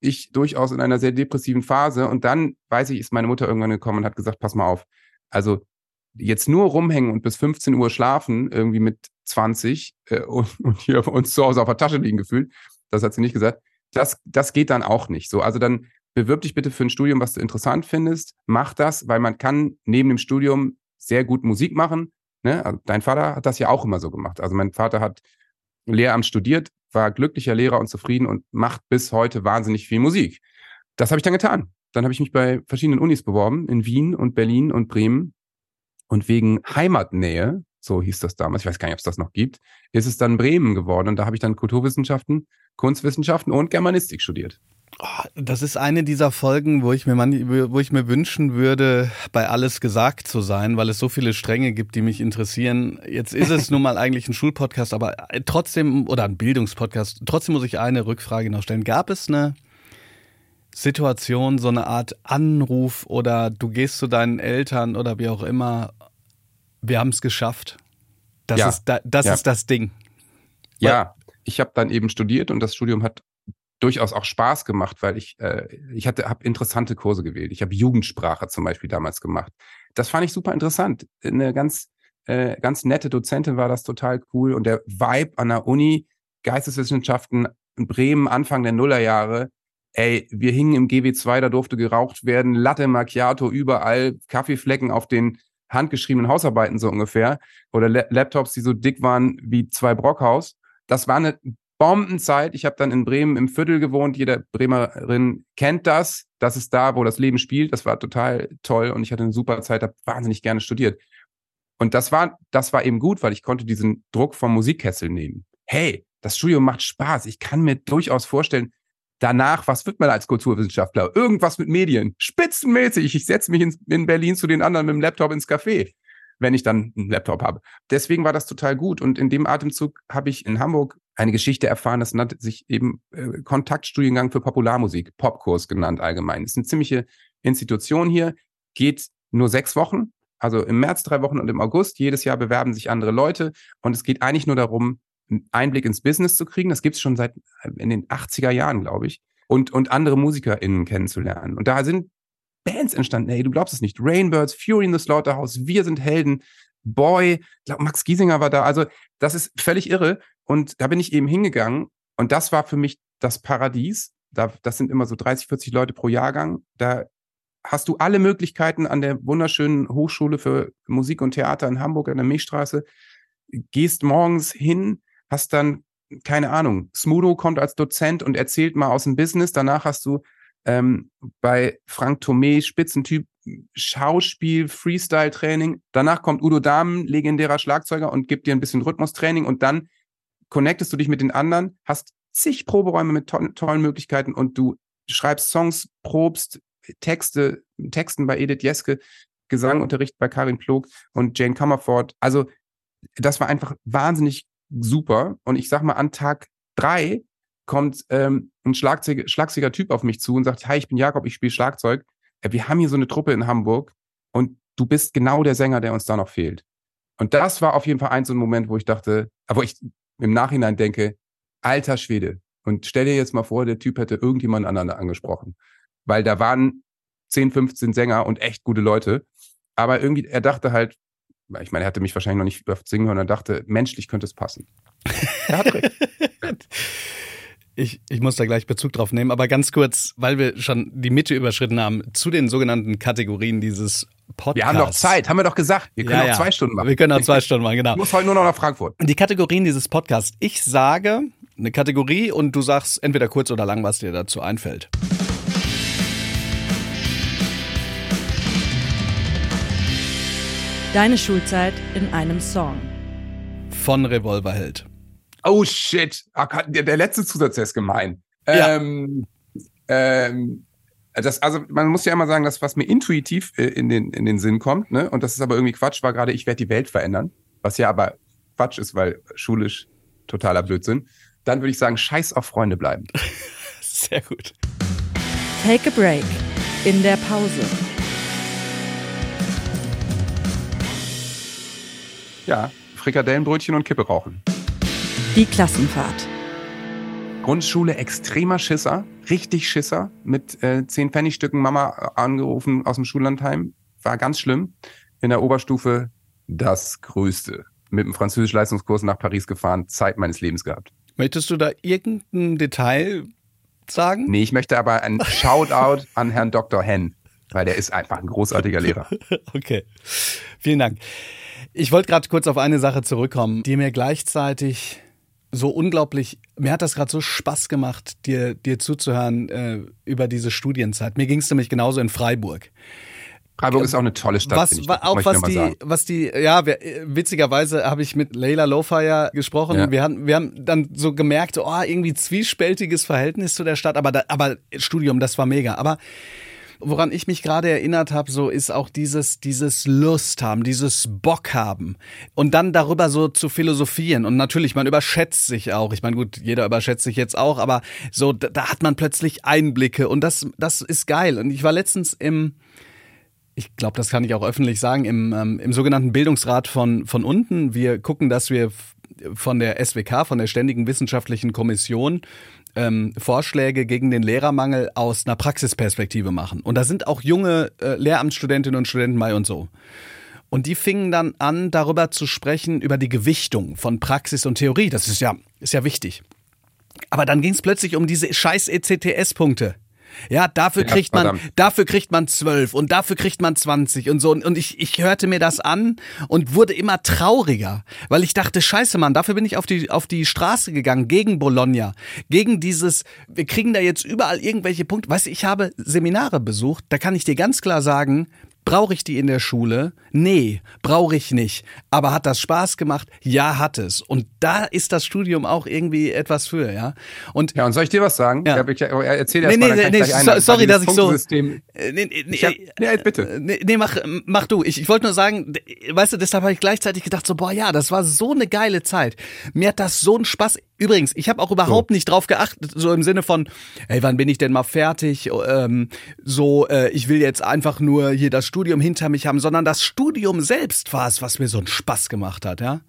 Ich durchaus in einer sehr depressiven Phase. Und dann, weiß ich, ist meine Mutter irgendwann gekommen und hat gesagt, pass mal auf. Also jetzt nur rumhängen und bis 15 Uhr schlafen, irgendwie mit 20 äh, und, und hier bei uns zu Hause auf der Tasche liegen gefühlt, das hat sie nicht gesagt, das, das geht dann auch nicht. So, also dann bewirb dich bitte für ein Studium, was du interessant findest, mach das, weil man kann neben dem Studium sehr gut Musik machen. Ne? Also dein Vater hat das ja auch immer so gemacht. Also mein Vater hat Lehramt studiert, war glücklicher Lehrer und zufrieden und macht bis heute wahnsinnig viel Musik. Das habe ich dann getan. Dann habe ich mich bei verschiedenen Unis beworben, in Wien und Berlin und Bremen und wegen Heimatnähe, so hieß das damals, ich weiß gar nicht, ob es das noch gibt, ist es dann Bremen geworden. Und da habe ich dann Kulturwissenschaften, Kunstwissenschaften und Germanistik studiert. Oh, das ist eine dieser Folgen, wo ich mir man, wo ich mir wünschen würde, bei alles gesagt zu sein, weil es so viele Stränge gibt, die mich interessieren. Jetzt ist es nun mal eigentlich ein Schulpodcast, aber trotzdem oder ein Bildungspodcast. Trotzdem muss ich eine Rückfrage noch stellen. Gab es eine Situation, so eine Art Anruf oder du gehst zu deinen Eltern oder wie auch immer, wir haben es geschafft. Das, Ja. ist, da, das Ja. ist das Ding. Ja, ich habe dann eben studiert und das Studium hat durchaus auch Spaß gemacht, weil ich äh, ich hatte habe interessante Kurse gewählt. Ich habe Jugendsprache zum Beispiel damals gemacht. Das fand ich super interessant. Eine ganz äh, ganz nette Dozentin war das total cool und der Vibe an der Uni Geisteswissenschaften in Bremen Anfang der Nullerjahre. Ey, wir hingen im GW2, da durfte geraucht werden, Latte Macchiato überall, Kaffeeflecken auf den handgeschriebenen Hausarbeiten so ungefähr oder La Laptops, die so dick waren wie zwei Brockhaus. Das war eine Bombenzeit. Ich habe dann in Bremen im Viertel gewohnt. Jeder Bremerin kennt das. Das ist da, wo das Leben spielt. Das war total toll und ich hatte eine super Zeit, habe wahnsinnig gerne studiert. Und das war, das war eben gut, weil ich konnte diesen Druck vom Musikkessel nehmen. Hey, das Studium macht Spaß. Ich kann mir durchaus vorstellen, danach, was wird man als Kulturwissenschaftler? Irgendwas mit Medien. Spitzenmäßig. Ich setze mich in, in Berlin zu den anderen mit dem Laptop ins Café, wenn ich dann einen Laptop habe. Deswegen war das total gut. Und in dem Atemzug habe ich in Hamburg eine Geschichte erfahren, das nannte sich eben äh, Kontaktstudiengang für Popularmusik, Popkurs genannt allgemein. Das ist eine ziemliche Institution hier, geht nur sechs Wochen, also im März drei Wochen und im August. Jedes Jahr bewerben sich andere Leute und es geht eigentlich nur darum, einen Einblick ins Business zu kriegen. Das gibt es schon seit äh, in den 80er Jahren, glaube ich. Und, und andere MusikerInnen kennenzulernen. Und da sind Bands entstanden. Hey, du glaubst es nicht. Rainbirds, Fury in the Slaughterhouse, Wir sind Helden, Boy, glaub, Max Giesinger war da. Also das ist völlig irre. Und da bin ich eben hingegangen. Und das war für mich das Paradies. Da, das sind immer so 30, 40 Leute pro Jahrgang. Da hast du alle Möglichkeiten an der wunderschönen Hochschule für Musik und Theater in Hamburg an der Milchstraße. Gehst morgens hin, hast dann, keine Ahnung, Smudo kommt als Dozent und erzählt mal aus dem Business. Danach hast du ähm, bei Frank Thomé, Spitzentyp, Schauspiel, Freestyle-Training. Danach kommt Udo Dahmen, legendärer Schlagzeuger, und gibt dir ein bisschen Rhythmustraining und dann connectest du dich mit den anderen, hast zig Proberäume mit to tollen Möglichkeiten und du schreibst Songs, probst Texte, Texten bei Edith Jeske, Gesangunterricht bei Karin Plog und Jane Comerford. Also das war einfach wahnsinnig super. Und ich sag mal, an Tag drei kommt ähm, ein Schlagzeug, schlagzeuger Typ auf mich zu und sagt, hi, ich bin Jakob, ich spiele Schlagzeug. Äh, Wir haben hier so eine Truppe in Hamburg und du bist genau der Sänger, der uns da noch fehlt. Und das war auf jeden Fall ein so ein Moment, wo ich dachte, wo ich im Nachhinein denke, alter Schwede. Und stell dir jetzt mal vor, der Typ hätte irgendjemand anderen angesprochen. Weil da waren 10, 15 Sänger und echt gute Leute. Aber irgendwie, er dachte halt, ich meine, er hatte mich wahrscheinlich noch nicht oft singen hören, er dachte, menschlich könnte es passen. Er hat recht. Ich, ich muss da gleich Bezug drauf nehmen, aber ganz kurz, weil wir schon die Mitte überschritten haben, zu den sogenannten Kategorien dieses Podcasts. Wir haben doch Zeit, haben wir doch gesagt. Wir können Ja, auch ja. zwei Stunden machen. Wir können auch zwei Stunden machen, genau. Ich muss heute nur noch nach Frankfurt. Die Kategorien dieses Podcasts. Ich sage eine Kategorie und du sagst entweder kurz oder lang, was dir dazu einfällt. Deine Schulzeit in einem Song. Von Revolverheld. Oh shit. Ach, der, der letzte Zusatz ist gemein. Ja. Ähm, ähm, das, also man muss ja immer sagen, das, was mir intuitiv äh, in, den, in den Sinn kommt, ne, und das ist aber irgendwie Quatsch, war gerade, ich werde die Welt verändern, was ja aber Quatsch ist, weil schulisch totaler Blödsinn. Dann würde ich sagen, scheiß auf Freunde bleiben. Sehr gut. Take a break. In der Pause. Ja, Frikadellenbrötchen und Kippe rauchen. Die Klassenfahrt. Grundschule extremer Schisser, richtig Schisser, mit äh, 10 Pfennigstücken Mama angerufen aus dem Schullandheim. War ganz schlimm. In der Oberstufe das Größte. Mit dem Französisch-Leistungskurs nach Paris gefahren, Zeit meines Lebens gehabt. Möchtest du da irgendein Detail sagen? Nee, ich möchte aber ein Shoutout an Herrn Dr. Henn, weil der ist einfach ein großartiger Lehrer. Okay. Vielen Dank. Ich wollte gerade kurz auf eine Sache zurückkommen, die mir gleichzeitig so unglaublich, mir hat das gerade so Spaß gemacht, dir, dir zuzuhören äh, über diese Studienzeit. Mir ging es nämlich genauso in Freiburg. Freiburg ist auch eine tolle Stadt, was, ich. auch was die, sagen. was die, ja, wir, äh, witzigerweise habe ich mit Leila Lofeyer gesprochen. Ja. Wir, haben, wir haben dann so gemerkt, oh, irgendwie zwiespältiges Verhältnis zu der Stadt, aber, da, aber Studium, das war mega. Aber woran ich mich gerade erinnert habe, so ist auch dieses, dieses Lust haben, dieses Bock haben und dann darüber so zu philosophieren. Und natürlich, man überschätzt sich auch. Ich meine, gut, jeder überschätzt sich jetzt auch, aber so, da, da hat man plötzlich Einblicke und das, das ist geil. Und ich war letztens im, ich glaube, das kann ich auch öffentlich sagen, im, ähm, im sogenannten Bildungsrat von, von unten. Wir gucken, dass wir von der SWK, von der Ständigen Wissenschaftlichen Kommission, ähm, Vorschläge gegen den Lehrermangel aus einer Praxisperspektive machen. Und da sind auch junge äh, Lehramtsstudentinnen und Studenten bei und so. Und die fingen dann an, darüber zu sprechen, über die Gewichtung von Praxis und Theorie. Das ist ja, ist ja wichtig. Aber dann ging es plötzlich um diese scheiß ECTS-Punkte. Ja, dafür Ja, kriegt man, verdammt. dafür kriegt man zwölf und dafür kriegt man 20 und so. Und ich, ich hörte mir das an und wurde immer trauriger, weil ich dachte, scheiße, Mann, dafür bin ich auf die, auf die Straße gegangen, gegen Bologna, gegen dieses, wir kriegen da jetzt überall irgendwelche Punkte. Weißt du, ich habe Seminare besucht, da kann ich dir ganz klar sagen, Brauche ich die in der Schule? Nee, brauche ich nicht. Aber hat das Spaß gemacht? Ja, hat es. Und da ist das Studium auch irgendwie etwas für, ja. Und Ja, und soll ich dir was sagen? Ja. Ja. Ich, erzähl Nee, erst nee, mal, nee, ich gleich so- sorry, dass ich so- nee, nee, Ich hab, nee, nee, bitte. Nee, nee mach, mach du. Ich, ich wollte nur sagen, weißt du, deshalb habe ich gleichzeitig gedacht, so, boah, ja, das war so eine geile Zeit. Mir hat das so einen Spaß. Übrigens, ich habe auch überhaupt nicht drauf geachtet, so im Sinne von, ey, wann bin ich denn mal fertig? Ähm, so, äh, ich will jetzt einfach nur hier das Studium hinter mich haben, sondern das Studium selbst war es, was mir so einen Spaß gemacht hat, ja.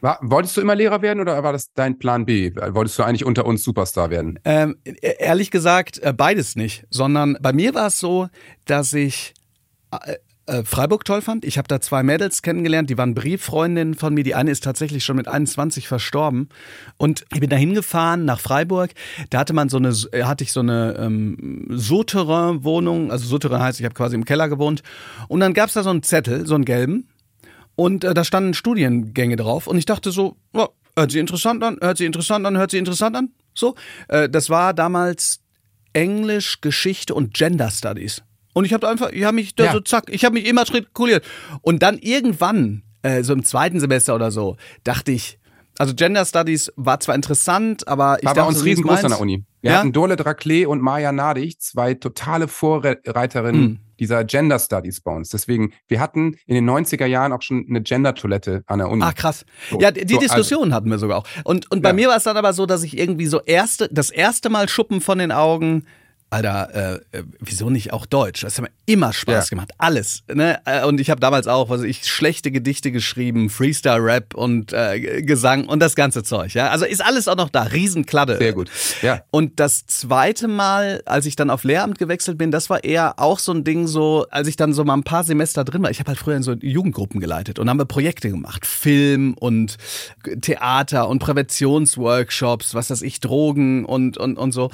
War, wolltest du immer Lehrer werden oder war das dein Plan B? Wolltest du eigentlich unter uns Superstar werden? Ähm, e- ehrlich gesagt, äh, beides nicht, sondern bei mir war es so, dass ich äh, Freiburg toll fand. Ich habe da zwei Mädels kennengelernt, die waren Brieffreundinnen von mir. Die eine ist tatsächlich schon mit 21 verstorben. Und ich bin da hingefahren nach Freiburg. Da hatte man so eine, äh, hatte ich so eine ähm, Souterrain-Wohnung. Also Souterrain heißt, ich habe quasi im Keller gewohnt. Und dann gab's da so einen Zettel, so einen gelben. Und äh, da standen Studiengänge drauf. Und ich dachte so, oh, hört sie interessant an, hört sie interessant an, hört sie interessant an. So, äh, das war damals Englisch, Geschichte und Gender Studies. Und ich habe einfach, ich habe mich da Ja. so zack, ich habe mich immatrikuliert. Und dann irgendwann, äh, so im zweiten Semester oder so, dachte ich, also Gender Studies war zwar interessant, aber ich War dachte, bei uns so, riesengroß an der Uni. Wir Ja? hatten Dole Draclé und Maja Nadig, zwei totale Vorreiterinnen Mhm. dieser Gender Studies bei uns. Deswegen, wir hatten in den 90er Jahren auch schon eine Gender-Toilette an der Uni. Ah, krass. So, ja, die, so, also- Diskussion hatten wir sogar auch. Und, und bei Ja. mir war es dann aber so, dass ich irgendwie so erste, das erste Mal Schuppen von den Augen. Alter, äh, äh, wieso nicht auch Deutsch? Das hat mir immer Spaß Ja. gemacht. Alles. Ne? Äh, Und ich habe damals auch, was weiß ich, schlechte Gedichte geschrieben, Freestyle-Rap und äh, Gesang und das ganze Zeug. Ja? Also ist alles auch noch da. Riesenkladde. Sehr gut. Ja. Und das zweite Mal, als ich dann auf Lehramt gewechselt bin, das war eher auch so ein Ding so, als ich dann so mal ein paar Semester drin war. Ich habe halt früher in so Jugendgruppen geleitet und haben wir Projekte gemacht. Film und Theater und Präventionsworkshops, was weiß ich, Drogen und, und, und so.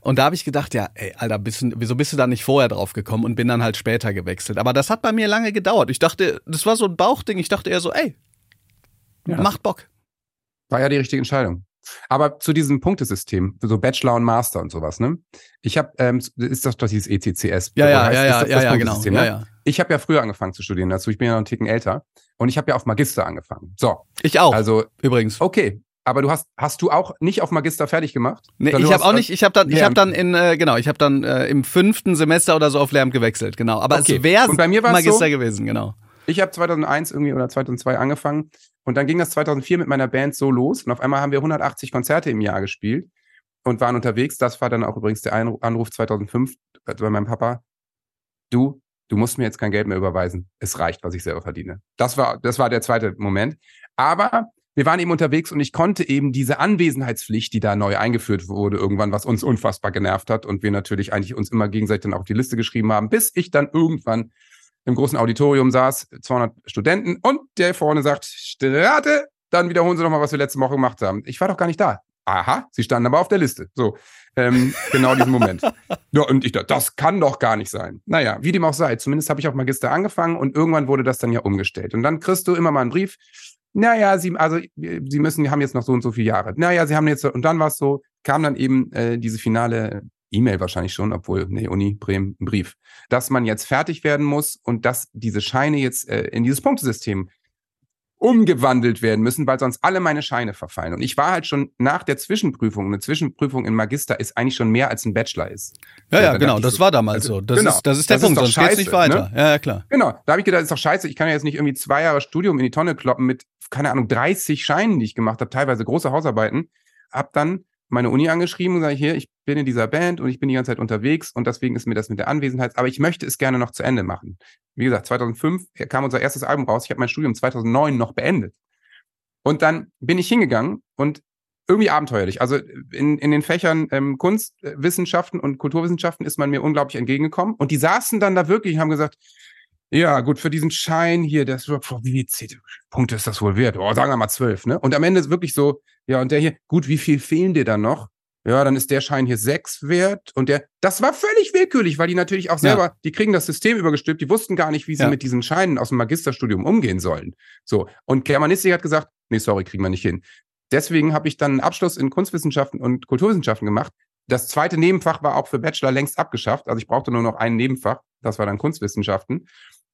Und da habe ich gedacht, ja, ey, Alter, bist du, wieso bist du da nicht vorher drauf gekommen und bin dann halt später gewechselt. Aber das hat bei mir lange gedauert. Ich dachte, das war so ein Bauchding. Ich dachte eher so, ey, Ja. macht Bock. War ja die richtige Entscheidung. Aber zu diesem Punktesystem, so Bachelor und Master und sowas, ne? Ich habe, ähm, ist das doch dieses ECCS? Ja, ja, Heißt- ja, ja, das ja, das ja, genau. Punktesystem, Ja, ne? ja. Ich habe ja früher angefangen zu studieren dazu. Ich bin ja noch einen Ticken älter. Und ich habe ja auf Magister angefangen. So, Ich auch, also übrigens. okay. Aber du hast, hast du auch nicht auf Magister fertig gemacht? Nee, ich habe auch nicht, ich habe dann, ich habe Lehramt. dann in, äh, genau, ich habe dann äh, im fünften Semester oder so auf Lehramt gewechselt, genau. Aber Okay. es wäre Magister so- gewesen, genau. Ich habe 2001 irgendwie oder 2002 angefangen und dann ging das 2004 mit meiner Band so los und auf einmal haben wir 180 Konzerte im Jahr gespielt und waren unterwegs. Das war dann auch übrigens der Anruf 2005 bei meinem Papa. Du, du musst mir jetzt kein Geld mehr überweisen. Es reicht, was ich selber verdiene. Das war, das war der zweite Moment. Aber wir waren eben unterwegs und ich konnte eben diese Anwesenheitspflicht, die da neu eingeführt wurde, irgendwann, was uns unfassbar genervt hat und wir natürlich eigentlich uns immer gegenseitig dann auf die Liste geschrieben haben, bis ich dann irgendwann im großen Auditorium saß, 200 Studenten und der vorne sagt, Strate, dann wiederholen Sie noch mal, was wir letzte Woche gemacht haben. Ich war doch gar nicht da. Aha, Sie standen aber auf der Liste. So, ähm, genau diesen Moment. Ja, und ich dachte, das kann doch gar nicht sein. Naja, wie dem auch sei, zumindest habe ich auf Magister angefangen und irgendwann wurde das dann ja umgestellt. Und dann kriegst du immer mal einen Brief, naja, Sie, also, Sie müssen, haben jetzt noch so und so viele Jahre. Naja, Sie haben jetzt, und dann war es so, kam dann eben äh, diese finale E-Mail wahrscheinlich schon, obwohl, nee, Uni, Bremen, ein Brief, dass man jetzt fertig werden muss und dass diese Scheine jetzt äh, in dieses Punktesystem umgewandelt werden müssen, weil sonst alle meine Scheine verfallen. Und ich war halt schon nach der Zwischenprüfung, eine Zwischenprüfung in Magister ist eigentlich schon mehr als ein Bachelor ist. Ja, ja, genau, das so, war damals also, so. Das, genau, ist, das ist der das Punkt, ist sonst geht's nicht weiter. Ne? Ja, ja, klar. Genau, da habe ich gedacht, das ist doch scheiße, ich kann ja jetzt nicht irgendwie zwei Jahre Studium in die Tonne kloppen mit, keine Ahnung, 30 Scheinen, die ich gemacht habe, teilweise große Hausarbeiten. Hab dann meine Uni angeschrieben und sage hier, ich bin in dieser Band und ich bin die ganze Zeit unterwegs und deswegen ist mir das mit der Anwesenheit, aber ich möchte es gerne noch zu Ende machen. Wie gesagt, 2005 kam unser erstes Album raus. Ich habe mein Studium 2009 noch beendet. Und dann bin ich hingegangen und irgendwie abenteuerlich. Also in, in den Fächern ähm, Kunstwissenschaften und Kulturwissenschaften ist man mir unglaublich entgegengekommen. Und die saßen dann da wirklich und haben gesagt, ja, gut, für diesen Schein hier, das, wie viele Punkte ist das wohl wert? Oh, sagen wir mal zwölf, ne? Und am Ende ist wirklich so, ja, und der hier, gut, wie viel fehlen dir dann noch? Ja, dann ist der Schein hier sechs wert und der, das war völlig willkürlich, weil die natürlich auch selber, ja. die kriegen das System übergestülpt, die wussten gar nicht, wie sie ja. mit diesen Scheinen aus dem Magisterstudium umgehen sollen. So. Und Germanistik hat gesagt, nee, sorry, kriegen wir nicht hin. Deswegen habe ich dann einen Abschluss in Kunstwissenschaften und Kulturwissenschaften gemach. Das zweite Nebenfach war auch für Bachelor längst abgeschafft. Also ich brauchte nur noch ein Nebenfach. Das war dann Kunstwissenschaften.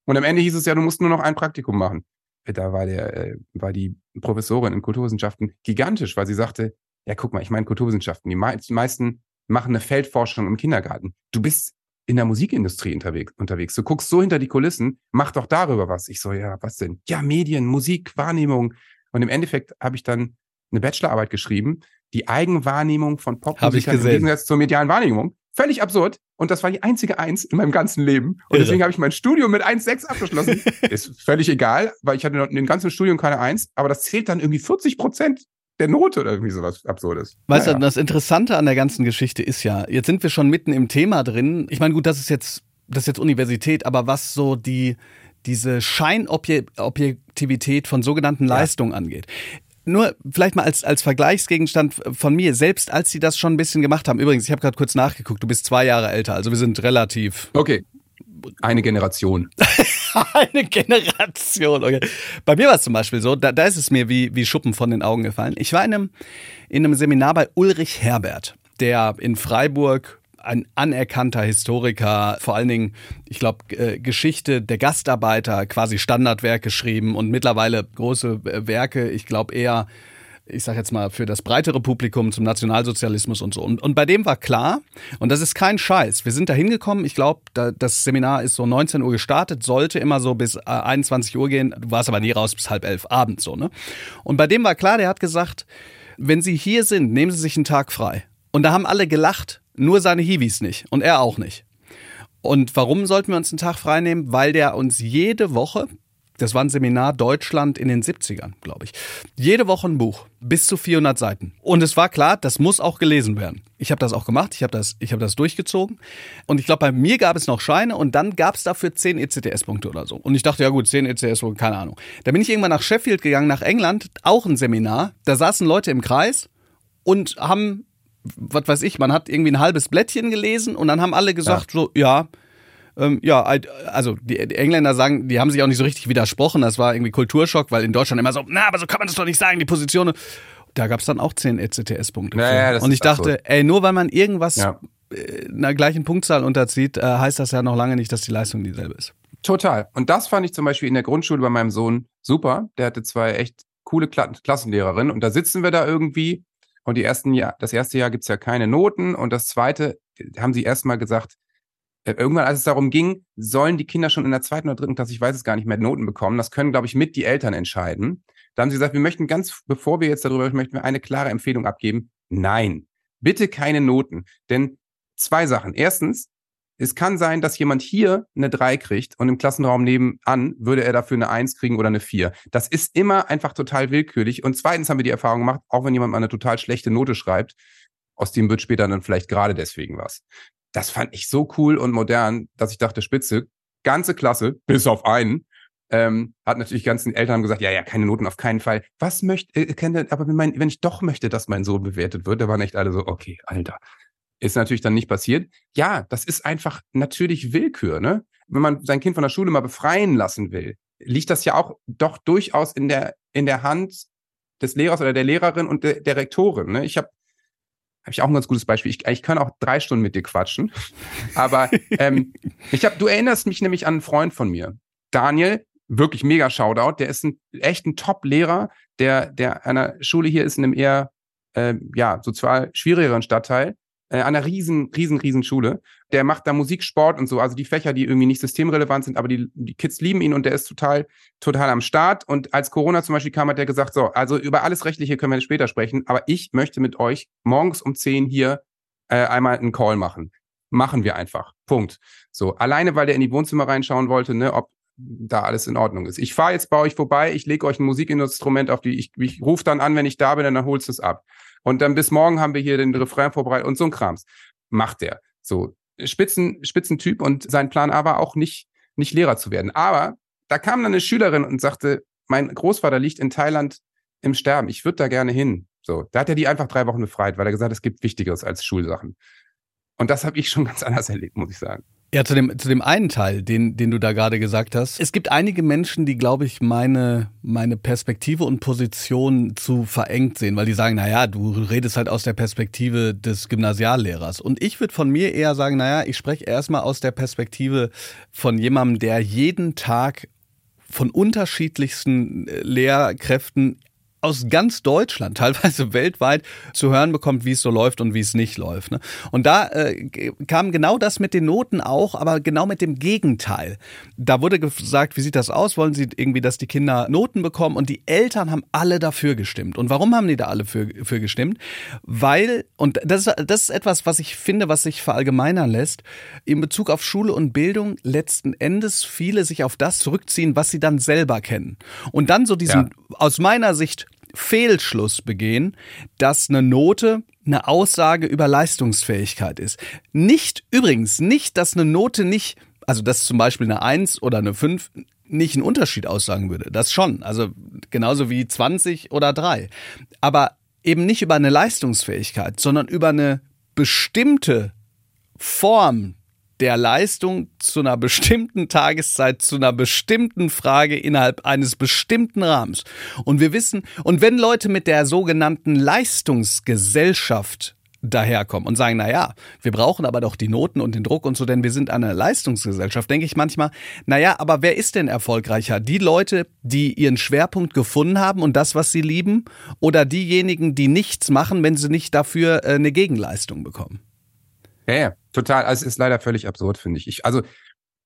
Und am Ende hieß es ja, du musst nur noch ein Praktikum machen. Da war der, äh, war die Professorin in Kulturwissenschaften gigantisch, weil sie sagte, ja, guck mal, ich meine Kulturwissenschaften, die meisten machen eine Feldforschung im Kindergarten. Du bist in der Musikindustrie unterwegs, unterwegs. Du guckst so hinter die Kulissen, mach doch darüber was. Ich so, ja, was denn? Ja, Medien, Musik, Wahrnehmung. Und im Endeffekt habe ich dann eine Bachelorarbeit geschrieben, die Eigenwahrnehmung von Popmusikern im Gegensatz zur medialen Wahrnehmung. Völlig absurd. Und das war die einzige Eins in meinem ganzen Leben. Und Irre. deswegen habe ich mein Studium mit 1,6 abgeschlossen. Ist völlig egal, weil ich hatte in dem ganzen Studium keine Eins. Aber das zählt dann irgendwie 40 Prozent der Note oder irgendwie sowas Absurdes. Weißt naja. du, das Interessante an der ganzen Geschichte ist ja, jetzt sind wir schon mitten im Thema drin. Ich meine, gut, das ist jetzt, das ist jetzt Universität, aber was so die, diese Scheinobjektivität von sogenannten ja. Leistungen angeht nur vielleicht mal als, als Vergleichsgegenstand von mir, selbst als sie das schon ein bisschen gemacht haben. Übrigens, ich habe gerade kurz nachgeguckt, du bist zwei Jahre älter, also wir sind relativ. Okay. Eine Generation. Eine Generation, okay. Bei mir war es zum Beispiel so, da, da ist es mir wie, wie Schuppen von den Augen gefallen. Ich war in einem, in einem Seminar bei Ulrich Herbert, der in Freiburg ein anerkannter Historiker, vor allen Dingen, ich glaube, äh, Geschichte der Gastarbeiter, quasi Standardwerk geschrieben und mittlerweile große äh, Werke, ich glaube eher, ich sage jetzt mal, für das breitere Publikum zum Nationalsozialismus und so. Und, und bei dem war klar, und das ist kein Scheiß, wir sind da hingekommen, ich glaube, da, das Seminar ist so 19 Uhr gestartet, sollte immer so bis 21 Uhr gehen, du warst aber nie raus bis halb elf abends so, ne? Und bei dem war klar, der hat gesagt, wenn Sie hier sind, nehmen Sie sich einen Tag frei. Und da haben alle gelacht, nur seine Hiwis nicht und er auch nicht. Und warum sollten wir uns einen Tag frei nehmen? Weil der uns jede Woche, das war ein Seminar Deutschland in den 70ern, glaube ich, jede Woche ein Buch, bis zu 400 Seiten. Und es war klar, das muss auch gelesen werden. Ich habe das auch gemacht, ich habe das, hab das durchgezogen. Und ich glaube, bei mir gab es noch Scheine und dann gab es dafür 10 ECTS-Punkte oder so. Und ich dachte, ja gut, 10 ECTS-Punkte, keine Ahnung. Da bin ich irgendwann nach Sheffield gegangen, nach England, auch ein Seminar. Da saßen Leute im Kreis und haben was weiß ich, man hat irgendwie ein halbes Blättchen gelesen und dann haben alle gesagt, ja. so, ja, ähm, ja, also die, Engländer sagen, die haben sich auch nicht so richtig widersprochen, das war irgendwie Kulturschock, weil in Deutschland immer so, na, aber so kann man das doch nicht sagen, die Positionen. Da gab es dann auch 10 ECTS-Punkte. Ja, und ich dachte, so. ey, nur weil man irgendwas ja. Äh, einer gleichen Punktzahl unterzieht, äh, heißt das ja noch lange nicht, dass die Leistung dieselbe ist. Total. Und das fand ich zum Beispiel in der Grundschule bei meinem Sohn super. Der hatte zwei echt coole Klassenlehrerinnen und da sitzen wir da irgendwie und die ersten Jahr, das erste Jahr gibt's ja keine Noten und das zweite haben sie erstmal gesagt, äh, irgendwann, als es darum ging, sollen die Kinder schon in der zweiten oder dritten Klasse, ich weiß es gar nicht mehr, Noten bekommen. Das können, glaube ich, mit die Eltern entscheiden. Da haben sie gesagt, wir möchten ganz, bevor wir jetzt darüber sprechen, möchten wir eine klare Empfehlung abgeben. Nein, bitte keine Noten. Denn zwei Sachen. Erstens, es kann sein, dass jemand hier eine 3 kriegt und im Klassenraum nebenan würde er dafür eine 1 kriegen oder eine 4. Das ist immer einfach total willkürlich. Und zweitens haben wir die Erfahrung gemacht, auch wenn jemand mal eine total schlechte Note schreibt, aus dem wird später dann vielleicht gerade deswegen was. Das fand ich so cool und modern, dass ich dachte, Spitze, ganze Klasse, bis auf einen, ähm, hat natürlich ganzen Eltern gesagt, ja, ja, keine Noten auf keinen Fall. Was möchte, äh, aber wenn, mein, wenn ich doch möchte, dass mein Sohn bewertet wird, da waren echt alle so, okay, Alter, ist natürlich dann nicht passiert. Ja, das ist einfach natürlich Willkür, ne? Wenn man sein Kind von der Schule mal befreien lassen will, liegt das ja auch doch durchaus in der, in der Hand des Lehrers oder der Lehrerin und der, der Rektorin. Ne? Ich habe habe ich auch ein ganz gutes Beispiel. Ich, ich kann auch drei Stunden mit dir quatschen. Aber ähm, ich habe, du erinnerst mich nämlich an einen Freund von mir. Daniel, wirklich mega Shoutout. Der ist ein echt ein Top-Lehrer, der, der einer Schule hier ist in einem eher, äh, ja, sozial schwierigeren Stadtteil, äh, an einer riesen, riesen, riesen Schule. Der macht da Musik, Sport und so, also die Fächer, die irgendwie nicht systemrelevant sind, aber die, die Kids lieben ihn und der ist total, total am Start. Und als Corona zum Beispiel kam, hat der gesagt, so, also über alles Rechtliche können wir später sprechen, aber ich möchte mit euch morgens um 10 hier äh, einmal einen Call machen. Machen wir einfach. Punkt. So, alleine weil der in die Wohnzimmer reinschauen wollte, ne, ob da alles in Ordnung ist. Ich fahre jetzt bei euch vorbei, ich lege euch ein Musikinstrument auf die, ich, ich rufe dann an, wenn ich da bin, dann holst du es ab. Und dann bis morgen haben wir hier den Refrain vorbereitet und so ein Krams. Macht der. So, Spitzen, Spitzentyp und sein Plan aber auch nicht, nicht Lehrer zu werden. Aber da kam dann eine Schülerin und sagte, mein Großvater liegt in Thailand im Sterben. Ich würde da gerne hin. So, da hat er die einfach drei Wochen befreit, weil er gesagt hat, es gibt Wichtigeres als Schulsachen. Und das habe ich schon ganz anders erlebt, muss ich sagen. Ja, zu dem, zu dem einen Teil, den, den du da gerade gesagt hast. Es gibt einige Menschen, die, glaube ich, meine, meine Perspektive und Position zu verengt sehen, weil die sagen, naja, du redest halt aus der Perspektive des Gymnasiallehrers. Und ich würde von mir eher sagen, naja, ich spreche erstmal aus der Perspektive von jemandem, der jeden Tag von unterschiedlichsten äh, Lehrkräften aus ganz Deutschland, teilweise weltweit, zu hören bekommt, wie es so läuft und wie es nicht läuft. Ne? Und da äh, kam genau das mit den Noten auch, aber genau mit dem Gegenteil. Da wurde gesagt, wie sieht das aus? Wollen Sie irgendwie, dass die Kinder Noten bekommen? Und die Eltern haben alle dafür gestimmt. Und warum haben die da alle für, für gestimmt? Weil, und das ist, das ist etwas, was ich finde, was sich verallgemeinern lässt, in Bezug auf Schule und Bildung letzten Endes viele sich auf das zurückziehen, was sie dann selber kennen. Und dann so diesen, ja. aus meiner Sicht, Fehlschluss begehen, dass eine Note eine Aussage über Leistungsfähigkeit ist. Nicht, übrigens, nicht, dass eine Note nicht, also dass zum Beispiel eine 1 oder eine 5 nicht einen Unterschied aussagen würde. Das schon. Also genauso wie 20 oder 3. Aber eben nicht über eine Leistungsfähigkeit, sondern über eine bestimmte Form der Leistung zu einer bestimmten Tageszeit, zu einer bestimmten Frage innerhalb eines bestimmten Rahmens. Und wir wissen, und wenn Leute mit der sogenannten Leistungsgesellschaft daherkommen und sagen, na ja, wir brauchen aber doch die Noten und den Druck und so, denn wir sind eine Leistungsgesellschaft, denke ich manchmal, na ja, aber wer ist denn erfolgreicher? Die Leute, die ihren Schwerpunkt gefunden haben und das, was sie lieben, oder diejenigen, die nichts machen, wenn sie nicht dafür äh, eine Gegenleistung bekommen? Ja, ja, total. Also es ist leider völlig absurd, finde ich. ich. Also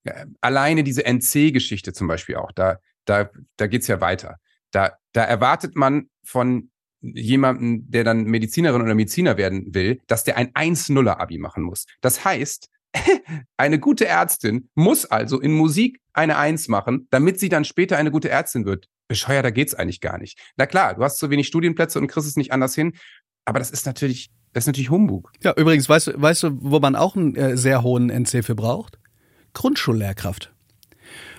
äh, alleine diese NC-Geschichte zum Beispiel auch, da, da, da geht's ja weiter. Da, da erwartet man von jemandem, der dann Medizinerin oder Mediziner werden will, dass der ein 1-0er-Abi machen muss. Das heißt, eine gute Ärztin muss also in Musik eine 1 machen, damit sie dann später eine gute Ärztin wird. Bescheuerter geht's eigentlich gar nicht. Na klar, du hast zu wenig Studienplätze und kriegst es nicht anders hin. Aber das ist natürlich das ist natürlich Humbug. Ja, übrigens, weißt, du, weißt du, wo man auch einen äh, sehr hohen NC für braucht? Grundschullehrkraft.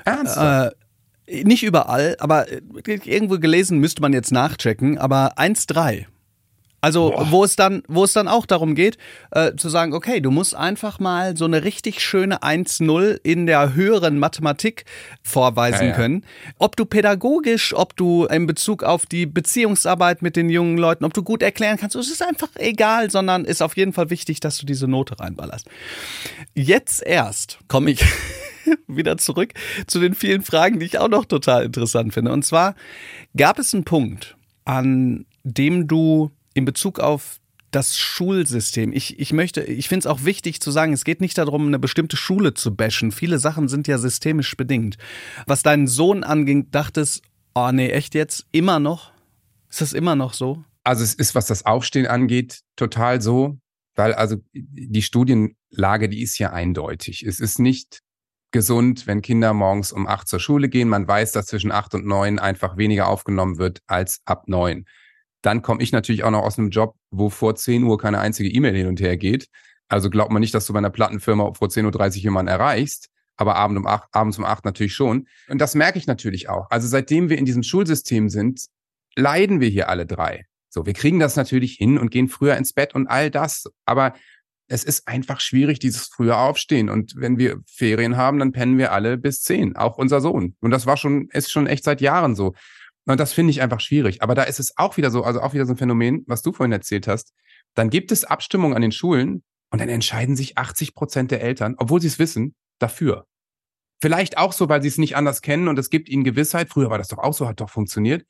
Ernsthaft? Äh, nicht überall, aber äh, irgendwo gelesen müsste man jetzt nachchecken, aber 1,3 also Boah. wo es dann, wo es dann auch darum geht, äh, zu sagen, okay, du musst einfach mal so eine richtig schöne 1-0 in der höheren Mathematik vorweisen ja, ja. können. Ob du pädagogisch, ob du in Bezug auf die Beziehungsarbeit mit den jungen Leuten, ob du gut erklären kannst, es ist einfach egal, sondern ist auf jeden Fall wichtig, dass du diese Note reinballerst. Jetzt erst komme ich wieder zurück zu den vielen Fragen, die ich auch noch total interessant finde. Und zwar gab es einen Punkt, an dem du in Bezug auf das Schulsystem. Ich, ich möchte, ich finde es auch wichtig zu sagen, es geht nicht darum, eine bestimmte Schule zu bashen. Viele Sachen sind ja systemisch bedingt. Was deinen Sohn anging, dachtest, oh nee, echt jetzt? Immer noch? Ist das immer noch so? Also es ist, was das Aufstehen angeht, total so, weil also die Studienlage, die ist ja eindeutig. Es ist nicht gesund, wenn Kinder morgens um acht zur Schule gehen. Man weiß, dass zwischen acht und neun einfach weniger aufgenommen wird als ab neun. Dann komme ich natürlich auch noch aus einem Job, wo vor 10 Uhr keine einzige E-Mail hin und her geht. Also glaubt man nicht, dass du bei einer Plattenfirma vor 10.30 Uhr jemanden erreichst, aber abend um 8, abends um 8 natürlich schon. Und das merke ich natürlich auch. Also seitdem wir in diesem Schulsystem sind, leiden wir hier alle drei. So, wir kriegen das natürlich hin und gehen früher ins Bett und all das. Aber es ist einfach schwierig, dieses frühe Aufstehen. Und wenn wir Ferien haben, dann pennen wir alle bis 10, auch unser Sohn. Und das war schon, ist schon echt seit Jahren so. Und das finde ich einfach schwierig. Aber da ist es auch wieder so, also auch wieder so ein Phänomen, was du vorhin erzählt hast. Dann gibt es Abstimmungen an den Schulen und dann entscheiden sich 80 Prozent der Eltern, obwohl sie es wissen, dafür. Vielleicht auch so, weil sie es nicht anders kennen und es gibt ihnen Gewissheit. Früher war das doch auch so, hat doch funktioniert.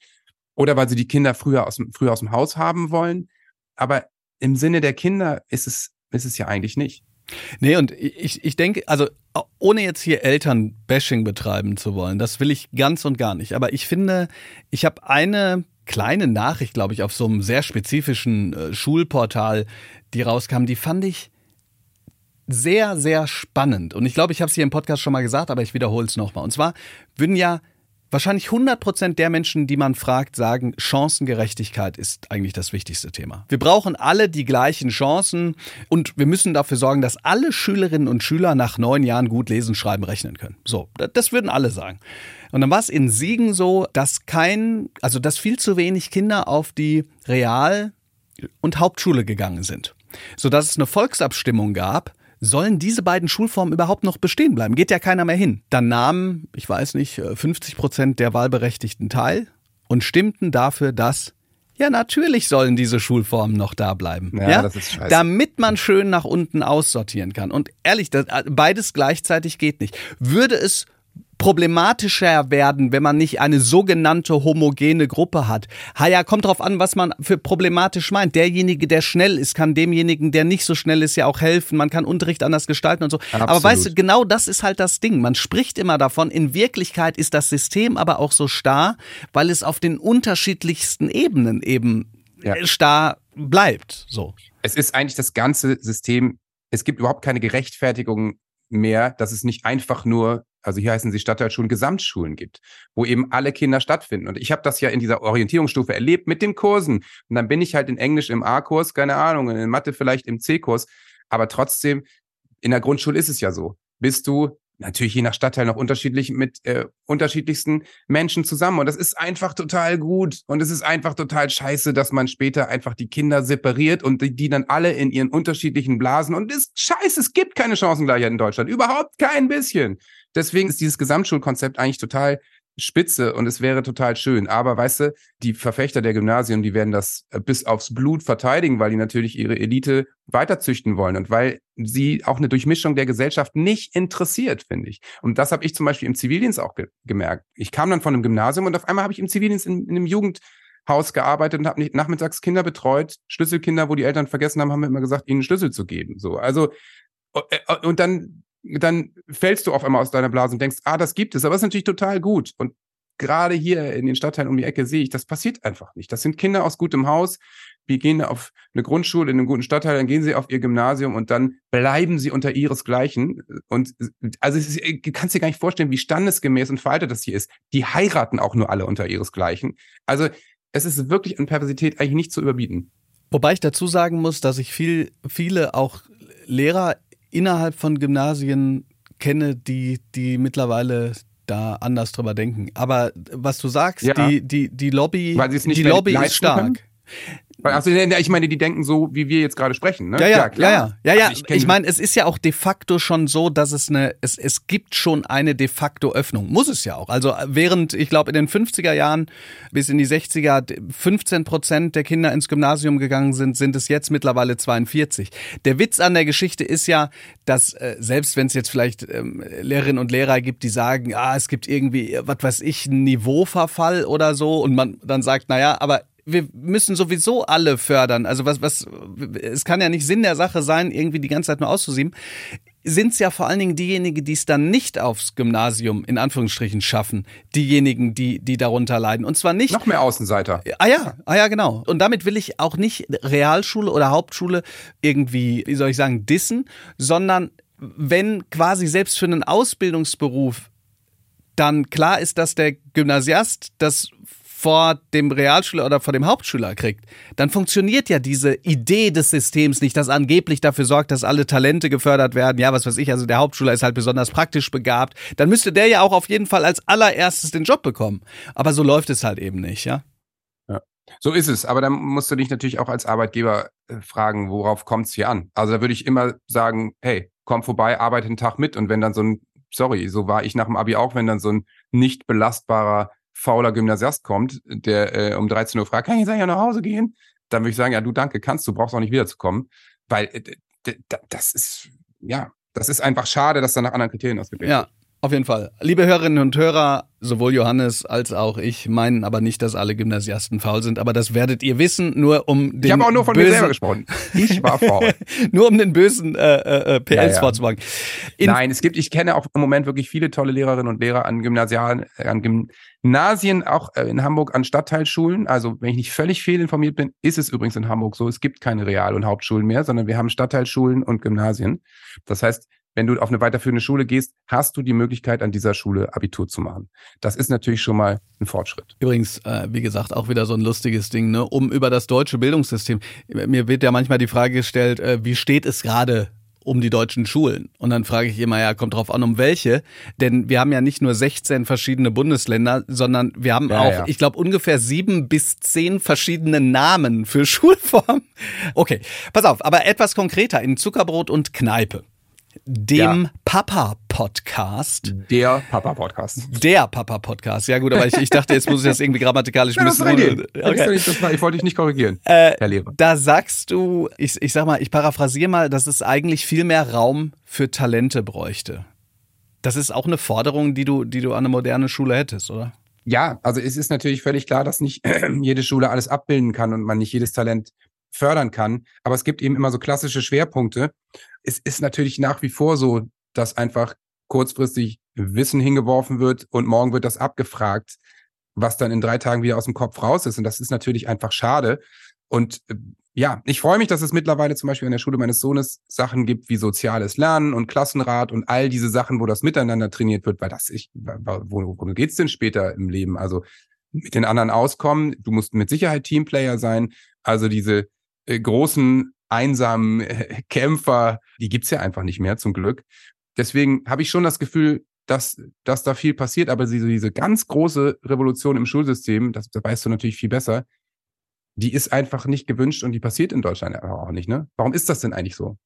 Oder weil sie die Kinder früher aus, früher aus dem Haus haben wollen. Aber im Sinne der Kinder ist es, ist es ja eigentlich nicht. Nee, und ich, ich denke, also ohne jetzt hier Elternbashing betreiben zu wollen, das will ich ganz und gar nicht. Aber ich finde, ich habe eine kleine Nachricht, glaube ich, auf so einem sehr spezifischen äh, Schulportal, die rauskam, die fand ich sehr, sehr spannend. Und ich glaube, ich habe es hier im Podcast schon mal gesagt, aber ich wiederhole es nochmal. Und zwar würden ja wahrscheinlich 100 Prozent der Menschen, die man fragt, sagen, Chancengerechtigkeit ist eigentlich das wichtigste Thema. Wir brauchen alle die gleichen Chancen und wir müssen dafür sorgen, dass alle Schülerinnen und Schüler nach neun Jahren gut lesen, schreiben, rechnen können. So, das würden alle sagen. Und dann war es in Siegen so, dass kein, also dass viel zu wenig Kinder auf die Real- und Hauptschule gegangen sind. Sodass es eine Volksabstimmung gab, sollen diese beiden Schulformen überhaupt noch bestehen bleiben? Geht ja keiner mehr hin. Dann nahmen, ich weiß nicht, 50 äh, Prozent der Wahlberechtigten teil und stimmten dafür, dass ja, natürlich sollen diese Schulformen noch da bleiben. Ja, ja? das ist scheiße. Damit man schön nach unten aussortieren kann. Und ehrlich, das, äh, beides gleichzeitig geht nicht. Würde es problematischer werden, wenn man nicht eine sogenannte homogene Gruppe hat. Ha ja, kommt drauf an, was man für problematisch meint. Derjenige, der schnell ist, kann demjenigen, der nicht so schnell ist, ja auch helfen. Man kann Unterricht anders gestalten und so. Absolut. Aber weißt du, genau das ist halt das Ding. Man spricht immer davon. In Wirklichkeit ist das System aber auch so starr, weil es auf den unterschiedlichsten Ebenen eben ja. starr bleibt. So. Es ist eigentlich das ganze System. Es gibt überhaupt keine Gerechtfertigung mehr, dass es nicht einfach nur also hier heißen sie Stadtteilschulen, Gesamtschulen gibt, wo eben alle Kinder stattfinden. Und ich habe das ja in dieser Orientierungsstufe erlebt mit den Kursen. Und dann bin ich halt in Englisch im A-Kurs, keine Ahnung, in Mathe vielleicht im C-Kurs. Aber trotzdem, in der Grundschule ist es ja so. Bist du natürlich je nach Stadtteil noch unterschiedlich mit äh, unterschiedlichsten Menschen zusammen. Und das ist einfach total gut. Und es ist einfach total scheiße, dass man später einfach die Kinder separiert und die, die dann alle in ihren unterschiedlichen Blasen. Und es ist scheiße, es gibt keine Chancengleichheit in Deutschland. Überhaupt kein bisschen. Deswegen ist dieses Gesamtschulkonzept eigentlich total spitze und es wäre total schön. Aber weißt du, die Verfechter der Gymnasien, die werden das äh, bis aufs Blut verteidigen, weil die natürlich ihre Elite weiterzüchten wollen und weil sie auch eine Durchmischung der Gesellschaft nicht interessiert, finde ich. Und das habe ich zum Beispiel im Zivildienst auch ge gemerkt. Ich kam dann von einem Gymnasium und auf einmal habe ich im Zivildienst in, in einem Jugendhaus gearbeitet und habe nachmittags Kinder betreut, Schlüsselkinder, wo die Eltern vergessen haben, haben mir immer gesagt, ihnen Schlüssel zu geben. So, also äh, und dann dann fällst du auf einmal aus deiner Blase und denkst, ah, das gibt es, aber es ist natürlich total gut. Und gerade hier in den Stadtteilen um die Ecke sehe ich, das passiert einfach nicht. Das sind Kinder aus gutem Haus, die gehen auf eine Grundschule in einem guten Stadtteil, dann gehen sie auf ihr Gymnasium und dann bleiben sie unter ihresgleichen. Und also ist, du kannst dir gar nicht vorstellen, wie standesgemäß und veraltet das hier ist. Die heiraten auch nur alle unter ihresgleichen. Also es ist wirklich an Perversität eigentlich nicht zu überbieten. Wobei ich dazu sagen muss, dass ich viel, viele auch Lehrer innerhalb von Gymnasien kenne, die, die mittlerweile da anders drüber denken. Aber was du sagst, ja. die, die, die Lobby, die Lobby ist stark. Können? Also ich meine, die denken so, wie wir jetzt gerade sprechen, ne? Ja, ja, ja, klar. ja, ja. ja, ja. Also ich, ich meine, es ist ja auch de facto schon so, dass es eine, es, es gibt schon eine de facto Öffnung. Muss es ja auch. Also während, ich glaube, in den 50er Jahren bis in die 60er 15 Prozent der Kinder ins Gymnasium gegangen sind, sind es jetzt mittlerweile 42. Der Witz an der Geschichte ist ja, dass äh, selbst wenn es jetzt vielleicht ähm, Lehrerinnen und Lehrer gibt, die sagen, ah, es gibt irgendwie, was weiß ich, einen Niveauverfall oder so und man dann sagt, naja, aber wir müssen sowieso alle fördern. Also was, was, es kann ja nicht Sinn der Sache sein, irgendwie die ganze Zeit nur auszusieben. Sind es ja vor allen Dingen diejenigen, die es dann nicht aufs Gymnasium in Anführungsstrichen schaffen, diejenigen, die, die darunter leiden. Und zwar nicht. Noch mehr Außenseiter. Ah ja, ah ja, genau. Und damit will ich auch nicht Realschule oder Hauptschule irgendwie, wie soll ich sagen, dissen, sondern wenn quasi selbst für einen Ausbildungsberuf dann klar ist, dass der Gymnasiast das vor dem Realschüler oder vor dem Hauptschüler kriegt, dann funktioniert ja diese Idee des Systems nicht, das angeblich dafür sorgt, dass alle Talente gefördert werden. Ja, was weiß ich, also der Hauptschüler ist halt besonders praktisch begabt. Dann müsste der ja auch auf jeden Fall als allererstes den Job bekommen. Aber so läuft es halt eben nicht, ja? So ist es, aber dann musst du dich natürlich auch als Arbeitgeber äh, fragen, worauf kommt es hier an? Also da würde ich immer sagen, hey, komm vorbei, arbeite einen Tag mit und wenn dann so ein, sorry, so war ich nach dem Abi auch, wenn dann so ein nicht belastbarer fauler Gymnasiast kommt, der äh, um 13 Uhr fragt, kann ich jetzt eigentlich nach Hause gehen? Dann würde ich sagen, ja, du danke, kannst du, brauchst auch nicht wiederzukommen. Weil äh, das ist, ja, das ist einfach schade, dass da nach anderen Kriterien ausgewählt ja. Auf jeden Fall. Liebe Hörerinnen und Hörer, sowohl Johannes als auch ich meinen aber nicht, dass alle Gymnasiasten faul sind, aber das werdet ihr wissen, nur um den Ich habe auch nur von bösen, mir selber gesprochen. Ich war faul. nur um den bösen äh, äh, PLs Ja, ja. vorzumachen. In, Nein, es gibt, ich kenne auch im Moment wirklich viele tolle Lehrerinnen und Lehrer an Gymnasialen, äh, an Gymnasien, auch äh, in Hamburg an Stadtteilschulen. Also, wenn ich nicht völlig fehlinformiert bin, ist es übrigens in Hamburg so, es gibt keine Real- und Hauptschulen mehr, sondern wir haben Stadtteilschulen und Gymnasien. Das heißt, wenn du auf eine weiterführende Schule gehst, hast du die Möglichkeit, an dieser Schule Abitur zu machen. Das ist natürlich schon mal ein Fortschritt. Übrigens, äh, wie gesagt, auch wieder so ein lustiges Ding, ne? um über das deutsche Bildungssystem. Mir wird ja manchmal die Frage gestellt, äh, wie steht es gerade um die deutschen Schulen? Und dann frage ich immer, ja, kommt drauf an, um welche. Denn wir haben ja nicht nur 16 verschiedene Bundesländer, sondern wir haben Ja, auch, ja. ich glaube, ungefähr sieben bis zehn verschiedene Namen für Schulformen. Okay, pass auf, aber etwas konkreter in Zuckerbrot und Kneipe. Dem Papa-Podcast. Der Papa-Podcast. Der Papa-Podcast. Ja gut, aber ich, ich dachte, jetzt muss ich das irgendwie grammatikalisch Ja, das müssen. ist okay. War, ich wollte dich nicht korrigieren, Äh, Herr Lehrer. Da sagst du, ich, ich sag mal, ich paraphrasiere mal, dass es eigentlich viel mehr Raum für Talente bräuchte. Das ist auch eine Forderung, die du, die du an eine moderne Schule hättest, oder? Ja, also es ist natürlich völlig klar, dass nicht jede Schule alles abbilden kann und man nicht jedes Talent fördern kann. Aber es gibt eben immer so klassische Schwerpunkte. Es ist natürlich nach wie vor so, dass einfach kurzfristig Wissen hingeworfen wird und morgen wird das abgefragt, was dann in drei Tagen wieder aus dem Kopf raus ist. Und das ist natürlich einfach schade. Und äh, ja, ich freue mich, dass es mittlerweile zum Beispiel an der Schule meines Sohnes Sachen gibt wie soziales Lernen und Klassenrat und all diese Sachen, wo das miteinander trainiert wird, weil das ich, worum geht's denn später im Leben? Also mit den anderen auskommen, du musst mit Sicherheit Teamplayer sein. Also diese großen, einsamen äh, Kämpfer, die gibt's ja einfach nicht mehr, zum Glück. Deswegen habe ich schon das Gefühl, dass, dass da viel passiert, aber diese, diese ganz große Revolution im Schulsystem, das, das weißt du natürlich viel besser, die ist einfach nicht gewünscht und die passiert in Deutschland aber auch nicht, ne? Warum ist das denn eigentlich so?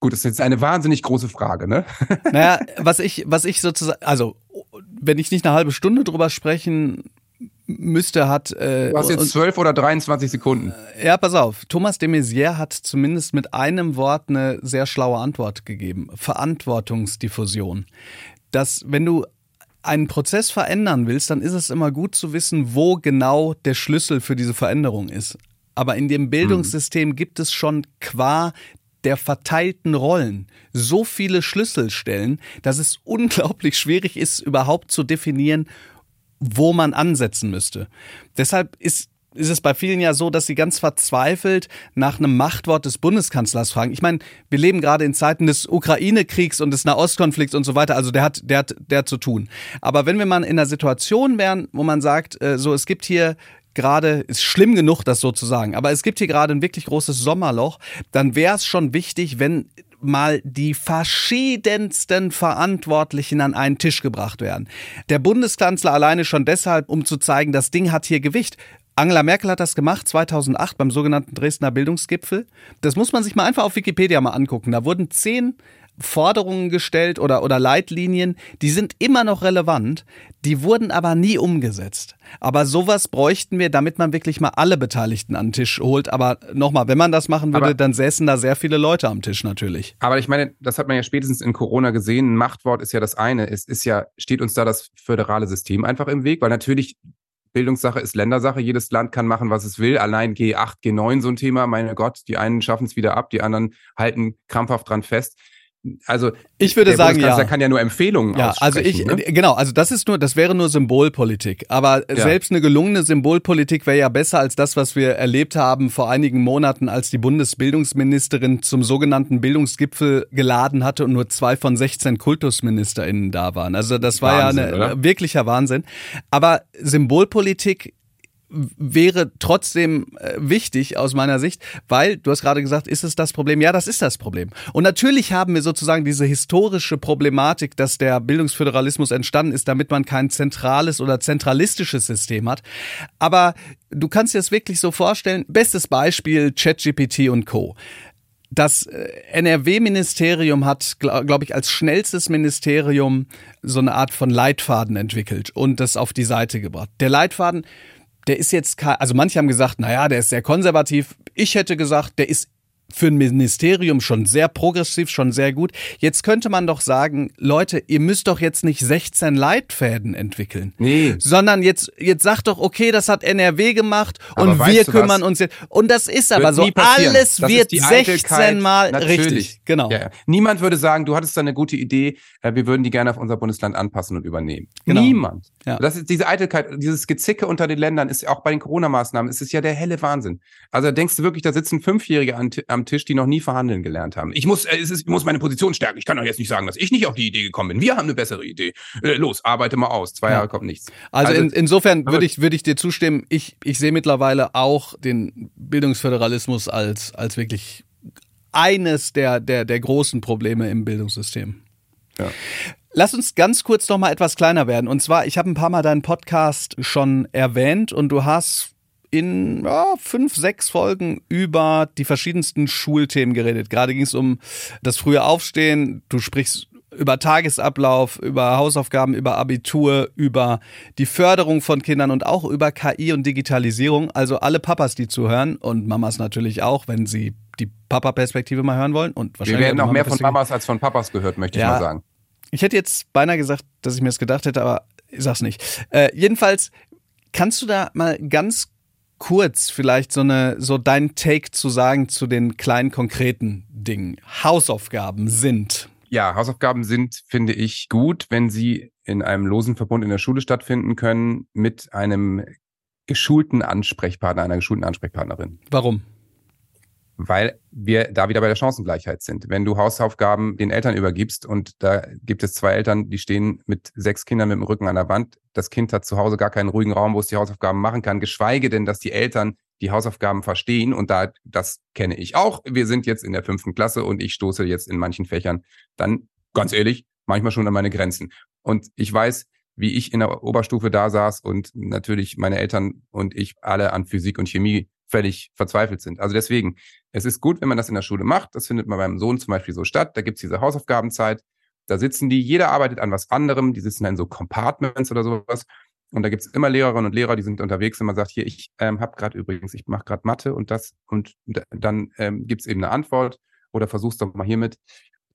Gut, das ist jetzt eine wahnsinnig große Frage, ne? Naja, was ich, was ich sozusagen, also wenn ich nicht eine halbe Stunde drüber sprechen müsste, hat. Äh, Du hast jetzt zwölf oder 23 Sekunden. Ja, pass auf. Thomas de Maizière hat zumindest mit einem Wort eine sehr schlaue Antwort gegeben. Verantwortungsdiffusion. Dass, wenn du einen Prozess verändern willst, dann ist es immer gut zu wissen, wo genau der Schlüssel für diese Veränderung ist. Aber in dem Bildungssystem gibt es schon qua der verteilten Rollen so viele Schlüsselstellen, dass es unglaublich schwierig ist, überhaupt zu definieren, wo man ansetzen müsste. Deshalb ist ist es bei vielen ja so, dass sie ganz verzweifelt nach einem Machtwort des Bundeskanzlers fragen. Ich meine, wir leben gerade in Zeiten des Ukraine-Kriegs und des Nahostkonflikts und so weiter. Also der hat, der hat, der hat zu tun. Aber wenn wir mal in einer Situation wären, wo man sagt, äh, so es gibt hier gerade, ist schlimm genug, das so zu sagen, aber es gibt hier gerade ein wirklich großes Sommerloch, dann wäre es schon wichtig, wenn mal die verschiedensten Verantwortlichen an einen Tisch gebracht werden. Der Bundeskanzler alleine schon deshalb, um zu zeigen, das Ding hat hier Gewicht. Angela Merkel hat das gemacht 2008 beim sogenannten Dresdner Bildungsgipfel. Das muss man sich mal einfach auf Wikipedia mal angucken. Da wurden zehn Forderungen gestellt oder, oder Leitlinien, die sind immer noch relevant, die wurden aber nie umgesetzt. Aber sowas bräuchten wir, damit man wirklich mal alle Beteiligten an den Tisch holt. Aber nochmal, wenn man das machen würde, Aber- dann säßen da sehr viele Leute am Tisch natürlich. Aber ich meine, das hat man ja spätestens in Corona gesehen. Ein Machtwort ist ja das eine. Es ist ja, steht uns da das föderale System einfach im Weg, weil natürlich Bildungssache ist Ländersache. Jedes Land kann machen, was es will. Allein G8, G9 so ein Thema. Meine Gott, die einen schaffen es wieder ab, die anderen halten krampfhaft dran fest. Also Ich würde der sagen, ja. kann ja nur Empfehlungen Ja, also ich, ne? genau, also das ist nur, das wäre nur Symbolpolitik. Aber Ja. selbst eine gelungene Symbolpolitik wäre ja besser als das, was wir erlebt haben vor einigen Monaten, als die Bundesbildungsministerin zum sogenannten Bildungsgipfel geladen hatte und nur zwei von 16 KultusministerInnen da waren. Also das war Wahnsinn, ja oder? wirklicher Wahnsinn. Aber Symbolpolitik wäre trotzdem äh, wichtig aus meiner Sicht, weil du hast gerade gesagt, ist es das Problem? Ja, das ist das Problem. Und natürlich haben wir sozusagen diese historische Problematik, dass der Bildungsföderalismus entstanden ist, damit man kein zentrales oder zentralistisches System hat. Aber du kannst dir das wirklich so vorstellen. Bestes Beispiel ChatGPT und Co. Das äh, NRW-Ministerium hat, glaube glaub ich, als schnellstes Ministerium so eine Art von Leitfaden entwickelt und das auf die Seite gebracht. Der Leitfaden, der ist jetzt, also manche haben gesagt, naja, der ist sehr konservativ. Ich hätte gesagt, der ist für ein Ministerium schon sehr progressiv, schon sehr gut. Jetzt könnte man doch sagen, Leute, ihr müsst doch jetzt nicht 16 Leitfäden entwickeln. Nee. Sondern jetzt, jetzt sagt doch, okay, das hat NRW gemacht Aber und wir kümmern was? uns jetzt. Und das ist aber so, alles Das wird ist die 16 Eitelkeit. Mal Natürlich. richtig. Genau. Ja, ja. Niemand würde sagen, du hattest da eine gute Idee, äh, wir würden die gerne auf unser Bundesland anpassen und übernehmen. Genau. Niemand. Ja. Das ist diese Eitelkeit, dieses Gezicke unter den Ländern ist auch bei den Corona-Maßnahmen, ist es ja der helle Wahnsinn. Also denkst du wirklich, da sitzen Fünfjährige an, am Tisch, die noch nie verhandeln gelernt haben. Ich muss, äh, es ist, ich muss meine Position stärken. Ich kann doch jetzt nicht sagen, dass ich nicht auf die Idee gekommen bin. Wir haben eine bessere Idee. Äh, los, arbeite mal aus. Zwei Ja. Jahre kommt nichts. Also, in, insofern würde ich, würde ich dir zustimmen. Ich, ich sehe mittlerweile auch den Bildungsföderalismus als, als wirklich eines der, der, der großen Probleme im Bildungssystem. Ja. Lass uns ganz kurz noch mal etwas kleiner werden. Und zwar, ich habe ein paar Mal deinen Podcast schon erwähnt und du hast in ja, fünf, sechs Folgen über die verschiedensten Schulthemen geredet. Gerade ging es um das frühe Aufstehen. Du sprichst über Tagesablauf, über Hausaufgaben, über Abitur, über die Förderung von Kindern und auch über KI und Digitalisierung. Also alle Papas, die zuhören und Mamas natürlich auch, wenn sie die Papa-Perspektive mal hören wollen. Und Wir wahrscheinlich werden auch mehr von. Mamas als von Papas gehört, möchte ich Ja. mal sagen. Ich hätte jetzt beinahe gesagt, dass ich mir das gedacht hätte, aber ich sag's nicht. Äh, jedenfalls, kannst du da mal ganz kurz vielleicht so eine, so dein Take zu sagen zu den kleinen konkreten Dingen? Hausaufgaben sind. Ja, Hausaufgaben sind, finde ich, gut, wenn sie in einem losen Verbund in der Schule stattfinden können mit einem geschulten Ansprechpartner, einer geschulten Ansprechpartnerin. Warum? Weil wir da wieder bei der Chancengleichheit sind. Wenn du Hausaufgaben den Eltern übergibst und da gibt es zwei Eltern, die stehen mit sechs Kindern mit dem Rücken an der Wand, das Kind hat zu Hause gar keinen ruhigen Raum, wo es die Hausaufgaben machen kann, geschweige denn, dass die Eltern die Hausaufgaben verstehen und da, das kenne ich auch. Wir sind jetzt in der fünften Klasse und ich stoße jetzt in manchen Fächern dann, ganz ehrlich, manchmal schon an meine Grenzen. Und ich weiß, wie ich in der Oberstufe da saß und natürlich meine Eltern und ich alle an Physik und Chemie völlig verzweifelt sind. Also deswegen, es ist gut, wenn man das in der Schule macht. Das findet man beim Sohn zum Beispiel so statt. Da gibt's diese Hausaufgabenzeit. Da sitzen die, jeder arbeitet an was anderem. Die sitzen in so Compartments oder sowas. Und da gibt's immer Lehrerinnen und Lehrer, die sind unterwegs und man sagt, hier, ich ähm, habe gerade übrigens, ich mache gerade Mathe und das und dann ähm, gibt's eben eine Antwort oder versuch's doch mal hiermit.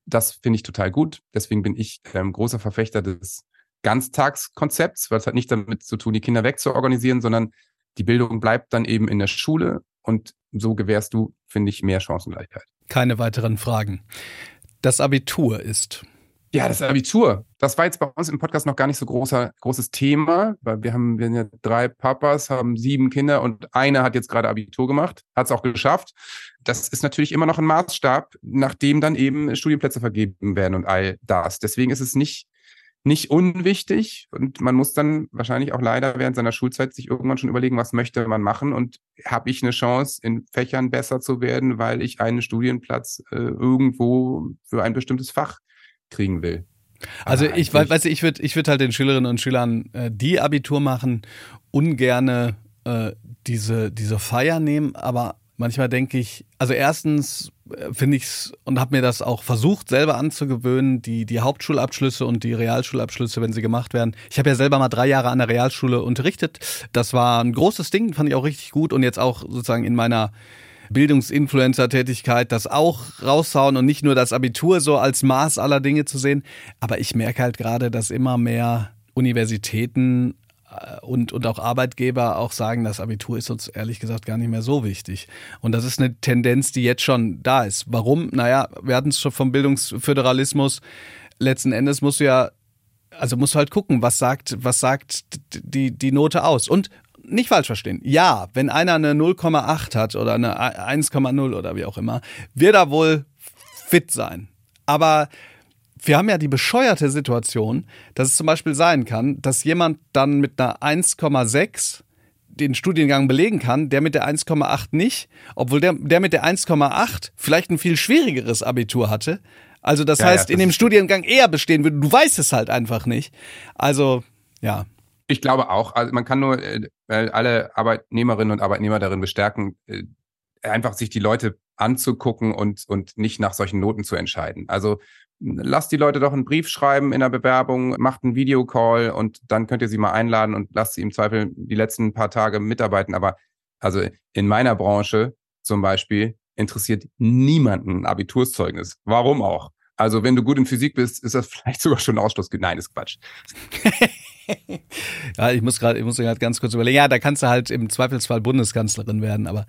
Das finde ich total gut. Deswegen bin ich ähm, großer Verfechter des Ganztagskonzepts, weil es hat nicht damit zu tun, die Kinder wegzuorganisieren, sondern die Bildung bleibt dann eben in der Schule und so gewährst du, finde ich, mehr Chancengleichheit. Keine weiteren Fragen. Das Abitur ist. Ja, das Abitur. Das war jetzt bei uns im Podcast noch gar nicht so großer, großes Thema, weil wir haben, wir sind ja drei Papas, haben sieben Kinder und einer hat jetzt gerade Abitur gemacht, hat es auch geschafft. Das ist natürlich immer noch ein Maßstab, nachdem dann eben Studienplätze vergeben werden und all das. Deswegen ist es nicht, nicht unwichtig und man muss dann wahrscheinlich auch leider während seiner Schulzeit sich irgendwann schon überlegen, was möchte man machen und habe ich eine Chance, in Fächern besser zu werden, weil ich einen Studienplatz äh, irgendwo für ein bestimmtes Fach kriegen will. Also Aber ich weiß, weiß ich würde ich würd halt den Schülerinnen und Schülern, äh, die Abitur machen, ungerne äh, diese, diese Feier nehmen, aber manchmal denke ich, also erstens finde ich's und habe mir das auch versucht, selber anzugewöhnen, die, die Hauptschulabschlüsse und die Realschulabschlüsse, wenn sie gemacht werden. Ich habe ja selber mal drei Jahre an der Realschule unterrichtet. Das war ein großes Ding, fand ich auch richtig gut und jetzt auch sozusagen in meiner Bildungsinfluencer-Tätigkeit das auch raushauen und nicht nur das Abitur so als Maß aller Dinge zu sehen. Aber ich merke halt gerade, dass immer mehr Universitäten äh, und, und auch Arbeitgeber auch sagen, das Abitur ist uns ehrlich gesagt gar nicht mehr so wichtig. Und das ist eine Tendenz, die jetzt schon da ist. Warum? Naja, wir hatten es schon vom Bildungsföderalismus. Letzten Endes musst du ja also musst du halt gucken, was sagt, was sagt die, die Note aus. Und nicht falsch verstehen. Ja, wenn einer eine 0,8 hat oder eine 1,0 oder wie auch immer, wird er wohl fit sein. Aber wir haben ja die bescheuerte Situation, dass es zum Beispiel sein kann, dass jemand dann mit einer 1,6 den Studiengang belegen kann, der mit der 1,8 nicht, obwohl der, der mit der 1,8 vielleicht ein viel schwierigeres Abitur hatte. Also das Ja, ja, heißt, in das dem ist- Studiengang eher bestehen würde. Du weißt es halt einfach nicht. Also, ja. Ich glaube auch. Also man kann nur äh, äh, alle Arbeitnehmerinnen und Arbeitnehmer darin bestärken, äh, einfach sich die Leute anzugucken und, und nicht nach solchen Noten zu entscheiden. Also lasst die Leute doch einen Brief schreiben in der Bewerbung, macht einen Videocall und dann könnt ihr sie mal einladen und lasst sie im Zweifel die letzten paar Tage mitarbeiten. Aber also in meiner Branche zum Beispiel, interessiert niemanden ein Abiturszeugnis. Warum auch? Also wenn du gut in Physik bist, ist das vielleicht sogar schon ein Ausschluss. Nein, ist Quatsch. ja, ich muss gerade, ich muss gerade ganz kurz überlegen. Ja, da kannst du halt im Zweifelsfall Bundeskanzlerin werden, aber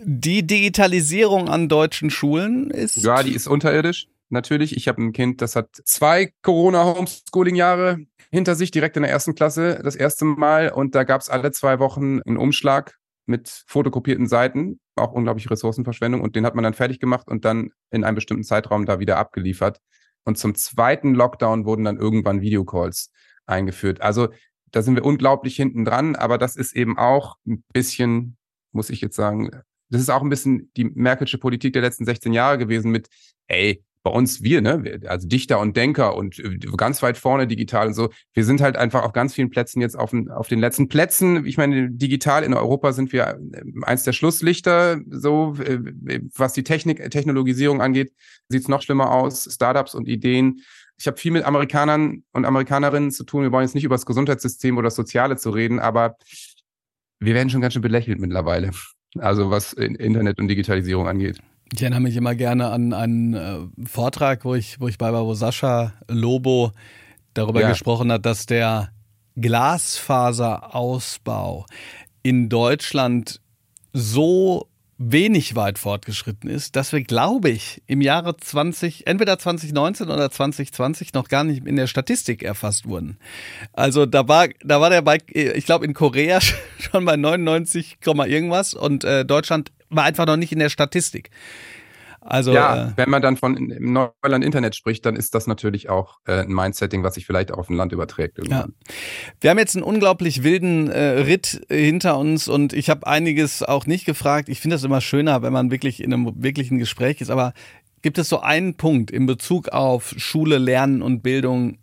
die Digitalisierung an deutschen Schulen ist. Ja, die ist unterirdisch. Natürlich. Ich habe ein Kind, das hat zwei Corona-Homeschooling-Jahre hinter sich, direkt in der ersten Klasse, das erste Mal. Und da gab es alle zwei Wochen einen Umschlag mit fotokopierten Seiten, auch unglaubliche Ressourcenverschwendung. Und den hat man dann fertig gemacht und dann in einem bestimmten Zeitraum da wieder abgeliefert. Und zum zweiten Lockdown wurden dann irgendwann Videocalls eingeführt. Also da sind wir unglaublich hinten dran, aber das ist eben auch ein bisschen, muss ich jetzt sagen, das ist auch ein bisschen die Merkelsche Politik der letzten 16 Jahre gewesen mit, ey, bei uns wir, ne, also Dichter und Denker und äh, ganz weit vorne digital und so. Wir sind halt einfach auf ganz vielen Plätzen jetzt auf, auf den letzten Plätzen. Ich meine, digital in Europa sind wir äh, eins der Schlusslichter. So, äh, was die Technik, Technologisierung angeht, sieht es noch schlimmer aus. Startups und Ideen. Ich habe viel mit Amerikanern und Amerikanerinnen zu tun. Wir wollen jetzt nicht über das Gesundheitssystem oder das Soziale zu reden, aber wir werden schon ganz schön belächelt mittlerweile. Also was Internet und Digitalisierung angeht. Ich erinnere mich immer gerne an einen äh, Vortrag, wo ich, wo ich bei war, wo Sascha Lobo darüber ja. gesprochen hat, dass der Glasfaserausbau in Deutschland so wenig weit fortgeschritten ist, dass wir, glaube ich, im Jahre 20, entweder 2019 oder 2020 noch gar nicht in der Statistik erfasst wurden. Also da war, da war der bei, ich glaube, in Korea schon bei 99, irgendwas und äh, Deutschland war einfach noch nicht in der Statistik. Also, ja, äh, wenn man dann von Neuland Internet spricht, dann ist das natürlich auch äh, ein Mindsetting, was sich vielleicht auf ein Land überträgt. Irgendwann. Ja. Wir haben jetzt einen unglaublich wilden äh, Ritt hinter uns und ich habe einiges auch nicht gefragt. Ich finde das immer schöner, wenn man wirklich in einem wirklichen Gespräch ist. Aber gibt es so einen Punkt in Bezug auf Schule, Lernen und Bildung,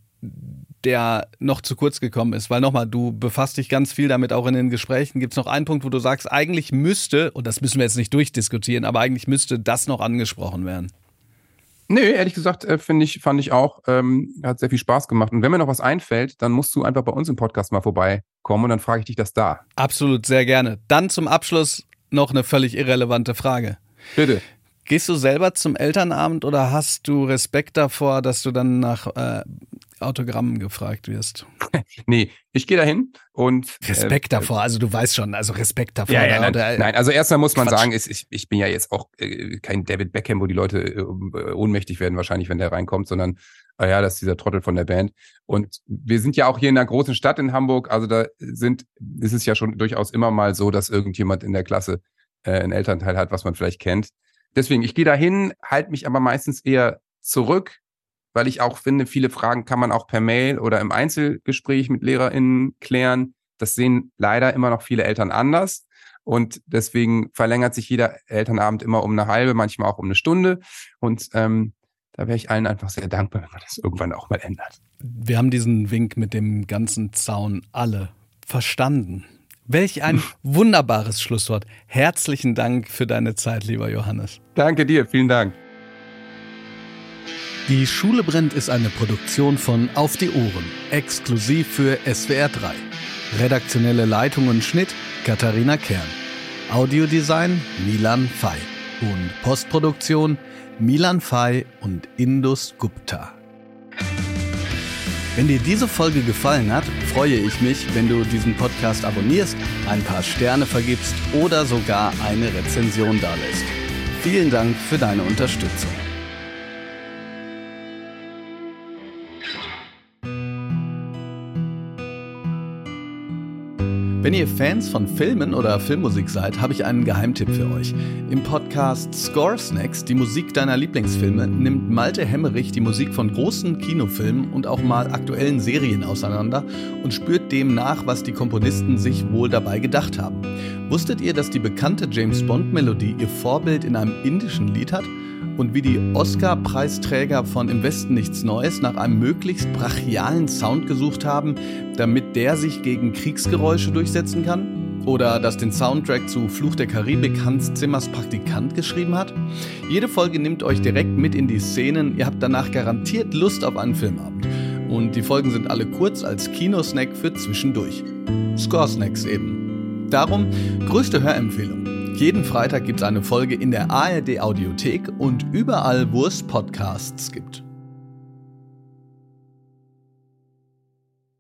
der noch zu kurz gekommen ist? Weil nochmal, du befasst dich ganz viel damit auch in den Gesprächen. Gibt es noch einen Punkt, wo du sagst, eigentlich müsste, und das müssen wir jetzt nicht durchdiskutieren, aber eigentlich müsste das noch angesprochen werden? Nö, ehrlich gesagt, äh, finde ich, fand ich auch, ähm, hat sehr viel Spaß gemacht. Und wenn mir noch was einfällt, dann musst du einfach bei uns im Podcast mal vorbeikommen und dann frage ich dich das da. Absolut, sehr gerne. Dann zum Abschluss noch eine völlig irrelevante Frage. Bitte. Gehst du selber zum Elternabend oder hast du Respekt davor, dass du dann nach äh, Autogrammen gefragt wirst. nee, ich gehe dahin und. Respekt äh, davor, also du weißt schon, also Respekt davor. Ja, ja, nein, oder, nein, also erstmal muss man Quatsch. sagen, ist, ich, ich bin ja jetzt auch äh, kein David Beckham, wo die Leute äh, ohnmächtig werden, wahrscheinlich, wenn der reinkommt, sondern ah ja, das ist dieser Trottel von der Band. Und wir sind ja auch hier in einer großen Stadt in Hamburg, also da sind, ist es ja schon durchaus immer mal so, dass irgendjemand in der Klasse äh, ein Elternteil hat, was man vielleicht kennt. Deswegen, ich gehe dahin, halte mich aber meistens eher zurück, weil ich auch finde, viele Fragen kann man auch per Mail oder im Einzelgespräch mit LehrerInnen klären. Das sehen leider immer noch viele Eltern anders. Und deswegen verlängert sich jeder Elternabend immer um eine halbe, manchmal auch um eine Stunde. Und ähm, da wäre ich allen einfach sehr dankbar, wenn man das irgendwann auch mal ändert. Wir haben diesen Wink mit dem ganzen Zaun alle verstanden. Welch ein wunderbares Schlusswort. Herzlichen Dank für deine Zeit, lieber Johannes. Danke dir, vielen Dank. Die Schule brennt ist eine Produktion von Auf die Ohren, exklusiv für SWR 3. Redaktionelle Leitung und Schnitt Katharina Kern. Audiodesign Milan Fay. Und Postproduktion Milan Fay und Indus Gupta. Wenn dir diese Folge gefallen hat, freue ich mich, wenn du diesen Podcast abonnierst, ein paar Sterne vergibst oder sogar eine Rezension dalässt. Vielen Dank für deine Unterstützung. Wenn ihr Fans von Filmen oder Filmmusik seid, habe ich einen Geheimtipp für euch. Im Podcast Score Snacks, die Musik deiner Lieblingsfilme, nimmt Malte Hemmerich die Musik von großen Kinofilmen und auch mal aktuellen Serien auseinander und spürt dem nach, was die Komponisten sich wohl dabei gedacht haben. Wusstet ihr, dass die bekannte James Bond-Melodie ihr Vorbild in einem indischen Lied hat? Und wie die Oscar-Preisträger von Im Westen nichts Neues nach einem möglichst brachialen Sound gesucht haben, damit der sich gegen Kriegsgeräusche durchsetzen kann? Oder dass den Soundtrack zu Fluch der Karibik Hans Zimmers Praktikant geschrieben hat? Jede Folge nimmt euch direkt mit in die Szenen, ihr habt danach garantiert Lust auf einen Filmabend. Und die Folgen sind alle kurz als Kinosnack für zwischendurch. Score Snacks eben. Darum größte Hörempfehlung. Jeden Freitag gibt es eine Folge in der ARD Audiothek und überall, wo es Podcasts gibt.